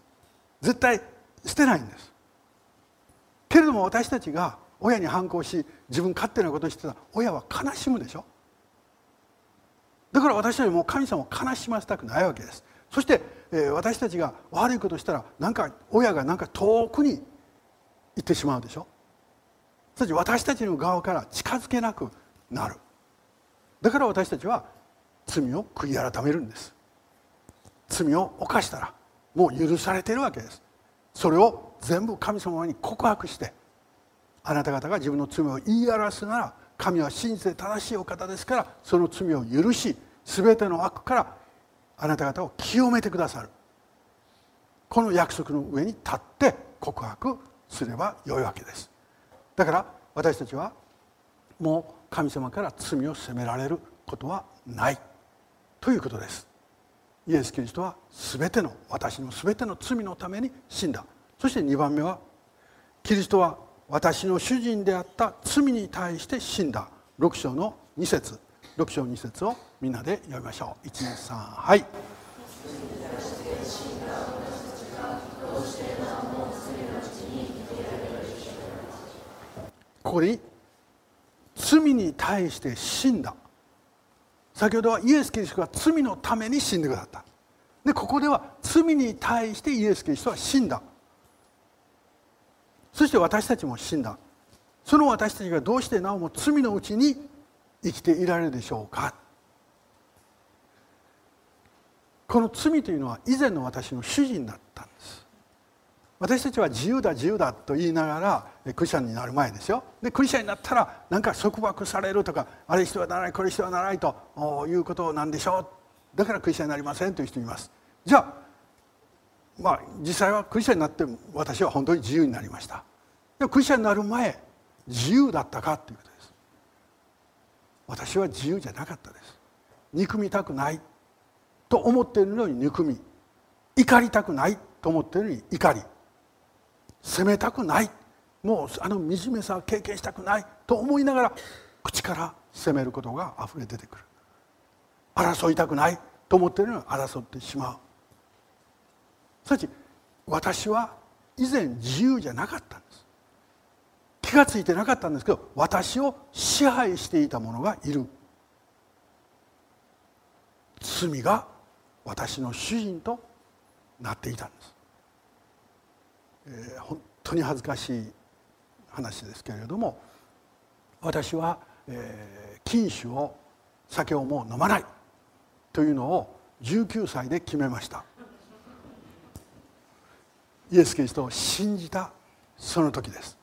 絶対捨てないんです。けれども私たちが親に反抗し自分勝手なことをしてたら親は悲しむでしょ？だから私たちも神様を悲しませたくないわけです。そして、えー、私たちが悪いことしたらなんか親がなんか遠くに行ってしまうでしょ？そして私たちの側から近づけなくなる。だから私たちは罪を悔い改めるんです。罪を犯したらもう許されているわけです。それを全部神様に告白してあなた方が自分の罪を言い表すなら神は真実で正しいお方ですからその罪を許し全ての悪からあなた方を清めてくださる。この約束の上に立って告白すればよいわけです。だから私たちはもう神様から罪を責められることはない。ということです。イエス・キリストは全ての私の全ての罪のために死んだ。そして2番目はキリストは私の主人であった罪に対して死んだ。6章の2節。6章2節をみんなで読みましょう。123はい。ここに罪に対して死んだ。先ほどはイエス・キリストが罪のために死んでくださった。でここでは罪に対してイエス・キリストは死んだ。そして私たちも死んだ。その私たちがどうしてなおも罪のうちに生きていられるでしょうか。この罪というのは以前の私の主人だったんです。私たちは自由だ自由だと言いながらクリスチャンになる前ですよ。でクリスチャンになったらなんか束縛されるとかあれしてはならないこれしてはならないということなんでしょう。だからクリスチャンになりませんという人います。じゃあまあ実際はクリスチャンになって私は本当に自由になりました。でクリスチャンになる前自由だったかということです。私は自由じゃなかったです。憎みたくないと思っているのに憎み。怒りたくないと思っているのに怒り。責めたくない。もうあの惨めさを経験したくない。と思いながら口から責めることがあふれ出てくる。争いたくない。と思っているのに争ってしまう。すなわち私は以前自由じゃなかったんです。気が付いてなかったんですけど私を支配していた者がいる。罪が私の主人となっていたんです。えー、本当に恥ずかしい話ですけれども私は、えー、禁酒を酒をもう飲まないというのを19歳で決めました。イエス・キリストを信じたその時です。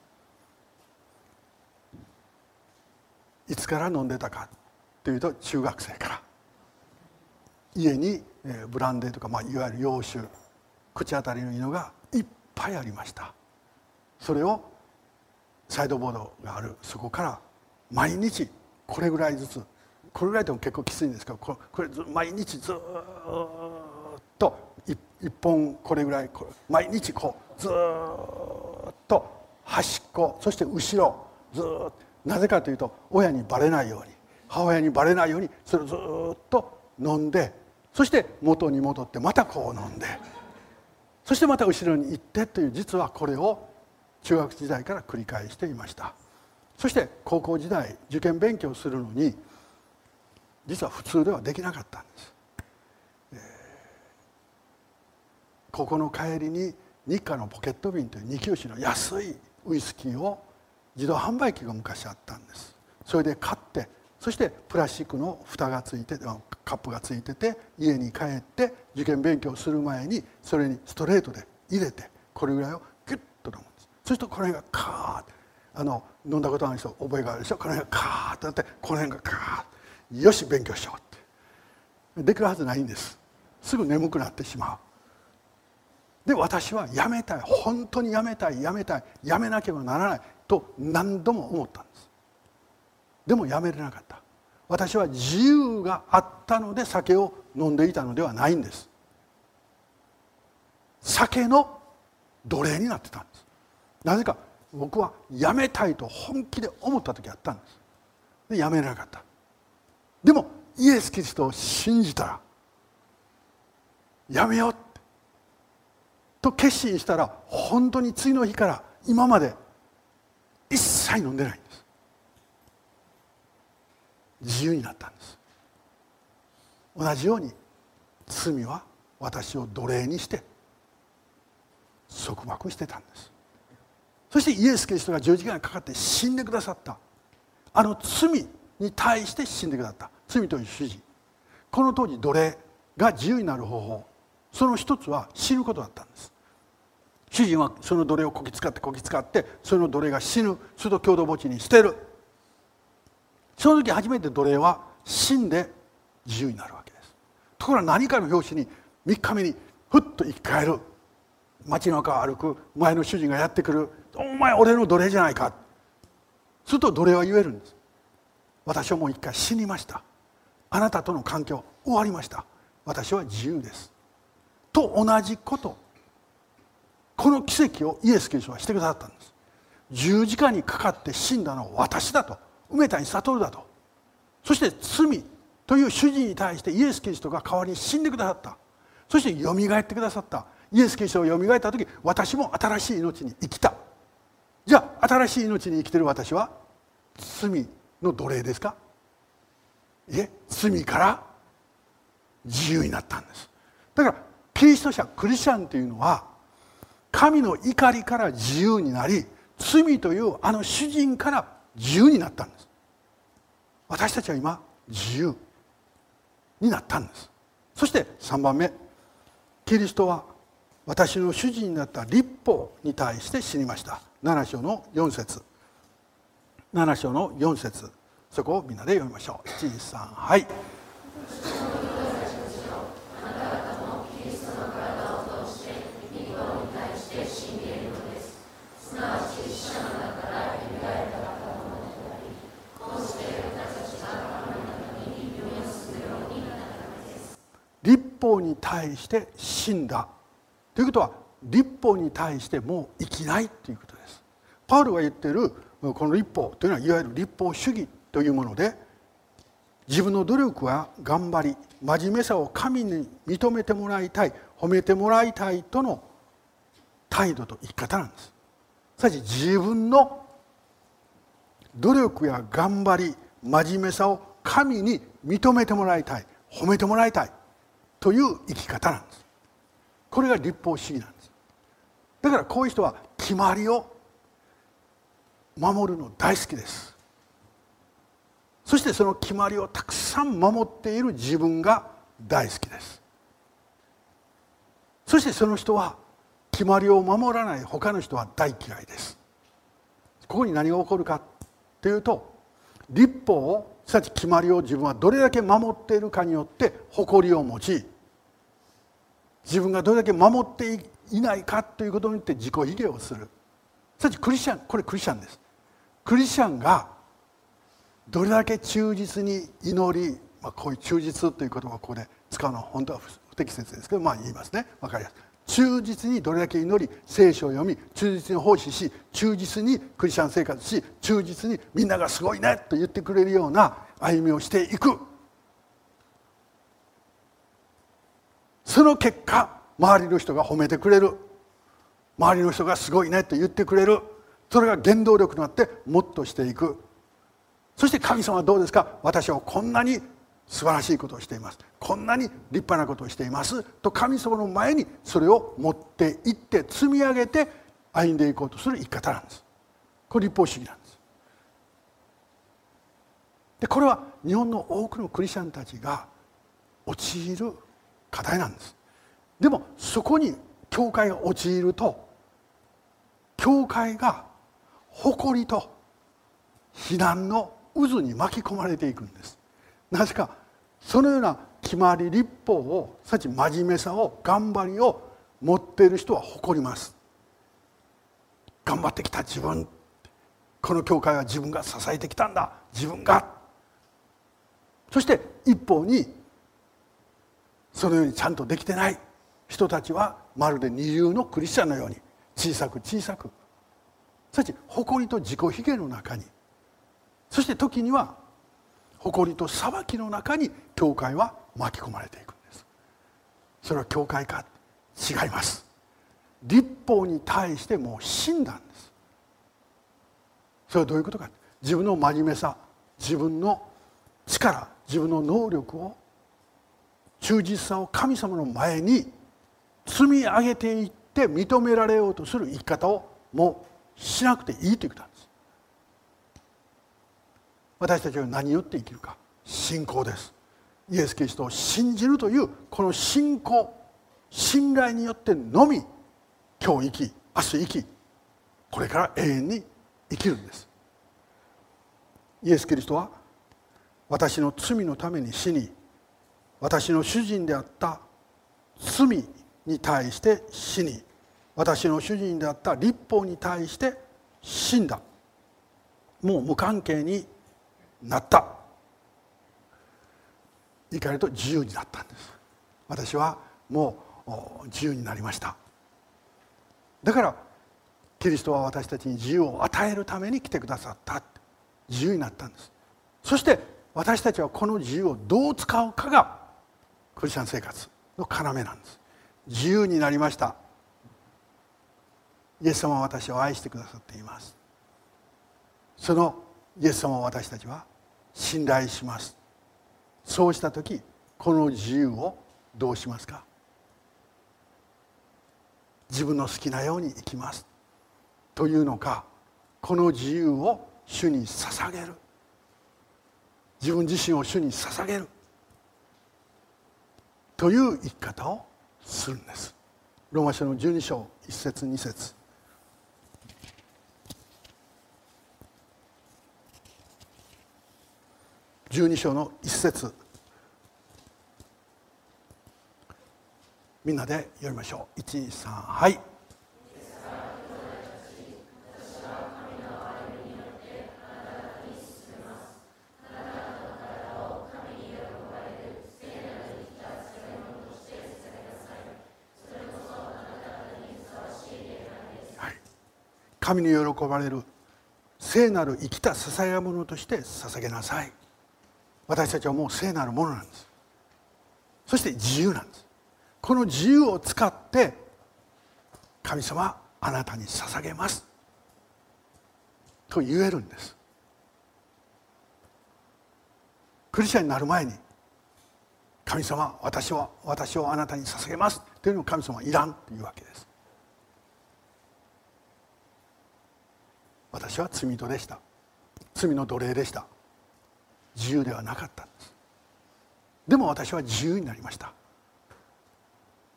いつから飲んでたかというと中学生から。家にブランデーとか、まあ、いわゆる洋酒口当たりのいいのがぱいありました。それをサイドボードがある。そこから毎日これぐらいずつ。これぐらいでも結構きついんですけどこれ毎日ずっと。一本これぐらい毎日こうずっと端っこそして後ろずっと。なぜかというと親にバレないように母親にバレないようにそれをずっと飲んでそして元に戻ってまたこう飲んで。そしてまた後ろに行ってという実はこれを中学時代から繰り返していました。そして高校時代受験勉強するのに実は普通ではできなかったんです、えー、ここの帰りに日課のポケット瓶という二級酒の安いウイスキーを自動販売機が昔あったんです。それで買ってそしてプラスチックの蓋がついてカップがついてて家に帰って受験勉強する前にそれにストレートで入れてこれぐらいをギュッと飲むんです。そうするとこの辺がカーッあの飲んだことある人覚えがあるでしょこの辺がカーッとなってこの辺がカーッよし勉強しようって。できるはずないんです。すぐ眠くなってしまう。で私はやめたい。本当にやめたい。やめたい。やめなければならない。と何度も思ったんです。でもやめれなかった。私は自由があったので酒を飲んでいたのではないんです。酒の奴隷になってたんです。なぜか僕はやめたいと本気で思った時あったんです。でやめれなかった。でもイエス・キリストを信じたらやめようって。と決心したら本当に次の日から今まで一切飲んでない。ん自由になったんです。同じように罪は私を奴隷にして束縛してたんです。そしてイエス・キリストが十字架にかかって死んでくださった。あの罪に対して死んでくださった。罪という主人この当時奴隷が自由になる方法。その一つは死ぬことだったんです。主人はその奴隷をこき使ってこき使ってその奴隷が死ぬ。すると共同墓地に捨てる。その時初めて奴隷は死んで自由になるわけです。ところが何かの拍子に3日目にふっと生き返る。街の中を歩く前の主人がやってくる「お前俺の奴隷じゃないか」すると奴隷は言えるんです。私はもう一回死にました。あなたとの関係は終わりました。私は自由です。と同じこと。この奇跡をイエス・キリストはしてくださったんです。十字架にかかって死んだのは私だと。梅谷悟だと。そして罪という主人に対してイエス・キリストが代わりに死んでくださった。そしてよみがえってくださった。イエス・キリストがよみがえった時私も新しい命に生きた。じゃあ新しい命に生きてる私は罪の奴隷ですか？いえ？罪から自由になったんです。だからキリスト者クリスチャンというのは神の怒りから自由になり罪というあの主人から自由になったんです。私たちは今自由になったんです。そして3番目キリストは私の主人になった立法に対して死にました。7章の4節。7章の4節。そこをみんなで読みましょう。13はい。立法に対して死んだ。ということは立法に対してもう生きないということです。パウロが言っているこの立法というのはいわゆる立法主義というもので自分の努力は頑張り真面目さを神に認めてもらいたい褒めてもらいたいとの態度と生き方なんです。すなわち自分の努力や頑張り真面目さを神に認めてもらいたい褒めてもらいたい。という生き方なんです。これが立法主義なんです。だからこういう人は決まりを守るの大好きです。そしてその決まりをたくさん守っている自分が大好きです。そしてその人は決まりを守らない他の人は大嫌いです。ここに何が起こるかというと立法をすなわち決まりを自分はどれだけ守っているかによって誇りを持ち自分がどれだけ守っていないかということによって自己卑下をする。すなわちクリスチャンこれクリスチャンです。クリスチャンがどれだけ忠実に祈り、まあ、こういう忠実という言葉をここで使うのは本当は不適切ですけどまあ言いますね。分かりやすい。忠実にどれだけ祈り聖書を読み忠実に奉仕し忠実にクリスチャン生活し忠実にみんながすごいねと言ってくれるような歩みをしていく。その結果周りの人が褒めてくれる。周りの人がすごいねと言ってくれる。それが原動力となってもっとしていく。そして神様はどうですか？私はこんなに素晴らしいことをしています。こんなに立派なことをしています。と神様の前にそれを持っていって積み上げて歩んでいこうとする生き方なんです。これ立法主義なんです。でこれは日本の多くのクリスチャンたちが陥る課題なんです。でもそこに教会が陥ると教会が誇りと非難の渦に巻き込まれていくんです。なぜかそのような決まり立法をさち真面目さを頑張りを持っている人は誇ります。頑張ってきた自分。この教会は自分が支えてきたんだ。自分が。そして一方にそのようにちゃんとできてない。人たちはまるで二流のクリスチャンのように。小さく小さく。すなわち誇りと自己卑下の中に。そして時には誇りと裁きの中に教会は巻き込まれていくんです。それは教会か。違います。立法に対してもう死んだんです。それはどういうことか。自分の真面目さ。自分の力。自分の能力を忠実さを神様の前に積み上げていって認められようとする生き方をもうしなくていいということなんです。私たちは何によって生きるか信仰です。イエス・キリストを信じるというこの信仰信頼によってのみ今日生き明日生きこれから永遠に生きるんです。イエス・キリストは私の罪のために死に私の主人であった罪に対して死に私の主人であった立法に対して死んだ。もう無関係になった。言い換えると自由になったんです。私はもう自由になりました。だからキリストは私たちに自由を与えるために来てくださった。自由になったんです。そして私たちはこの自由をどう使うかがクリスチャン生活の要なんです。自由になりました。イエス様は私を愛してくださっています。そのイエス様を私たちは信頼します。そうした時この自由をどうしますか？自分の好きなように生きます。というのかこの自由を主に捧げる。自分自身を主に捧げる。という生き方をするんです。ローマ書の12章1節2節。12章の1節。みんなで読みましょう。123はい。神に喜ばれる聖なる生きた捧げ物として捧げなさい。私たちはもう聖なるものなんです。そして自由なんです。この自由を使って神様あなたに捧げます。と言えるんです。クリスチャンになる前に神様私は私をあなたに捧げます。というのを神様はいらんというわけです。私は罪人でした。罪の奴隷でした。自由ではなかったんです。でも私は自由になりました。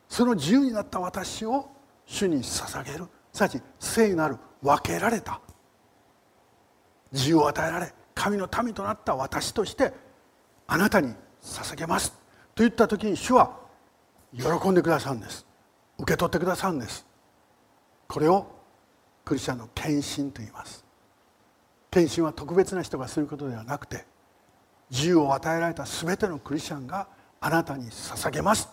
その自由になった私を主に捧げる。すなわち聖なる分けられた。自由を与えられ神の民となった私としてあなたに捧げます。と言った時に主は喜んでくださるんです。受け取ってくださるんです。これをクリスチャンの献身と言います。献身は特別な人がすることではなくて自由を与えられた全てのクリスチャンがあなたに捧げます。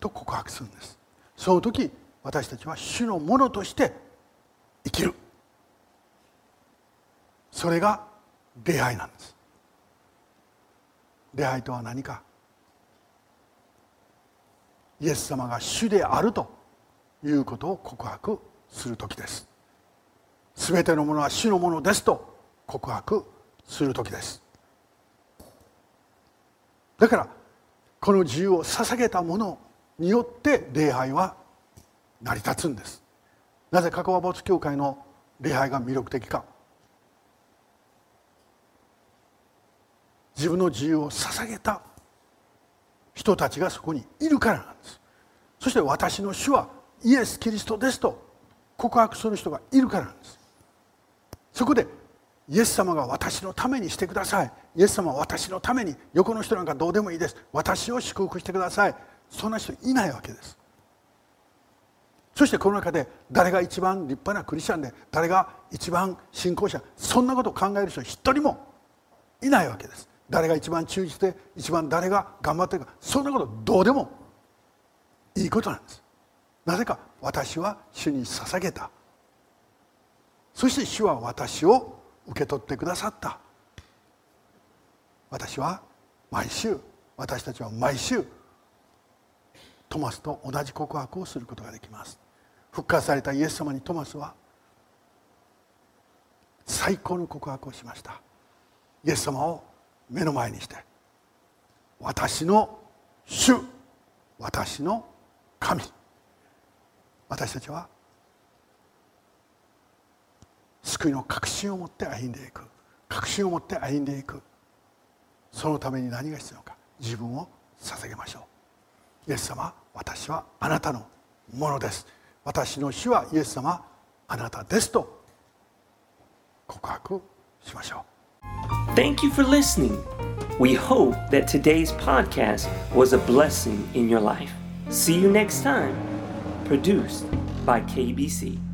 と告白するんです。その時私たちは主のものとして生きる。それが出会いなんです。出会いとは何か。イエス様が主であるということを告白する時です。全てのものは主のものですと告白する時です。だからこの自由を捧げたものによって礼拝は成り立つんです。なぜカカワ没教会の礼拝が魅力的か。自分の自由を捧げた人たちがそこにいるからなんです。そして私の主はイエス・キリストですと告白する人がいるからなんです。そこでイエス様が私のためにしてください。イエス様は私のために横の人なんかどうでもいいです。私を祝福してください。そんな人いないわけです。そしてこの中で誰が一番立派なクリスチャンで誰が一番信仰者そんなことを考える人一人もいないわけです。誰が一番忠実で一番誰が頑張ってるかそんなことどうでもいいことなんです。なぜか私は主に捧げた。そして主は私を受け取ってくださった。私は毎週私たちは毎週トマスと同じ告白をすることができます。復活されたイエス様にトマスは最高の告白をしました。イエス様を目の前にして私の主私の神。私たちは救いの確信を持って歩んでいく確信を持って歩んでいくそのために何が必要か自分を捧げましょうイエス様私はあなたのものです私の主はイエス様あなたですと告白しましょう Thank you for listening. We hope that today's podcast was a blessing in your life. See you next time. Produced by KBC.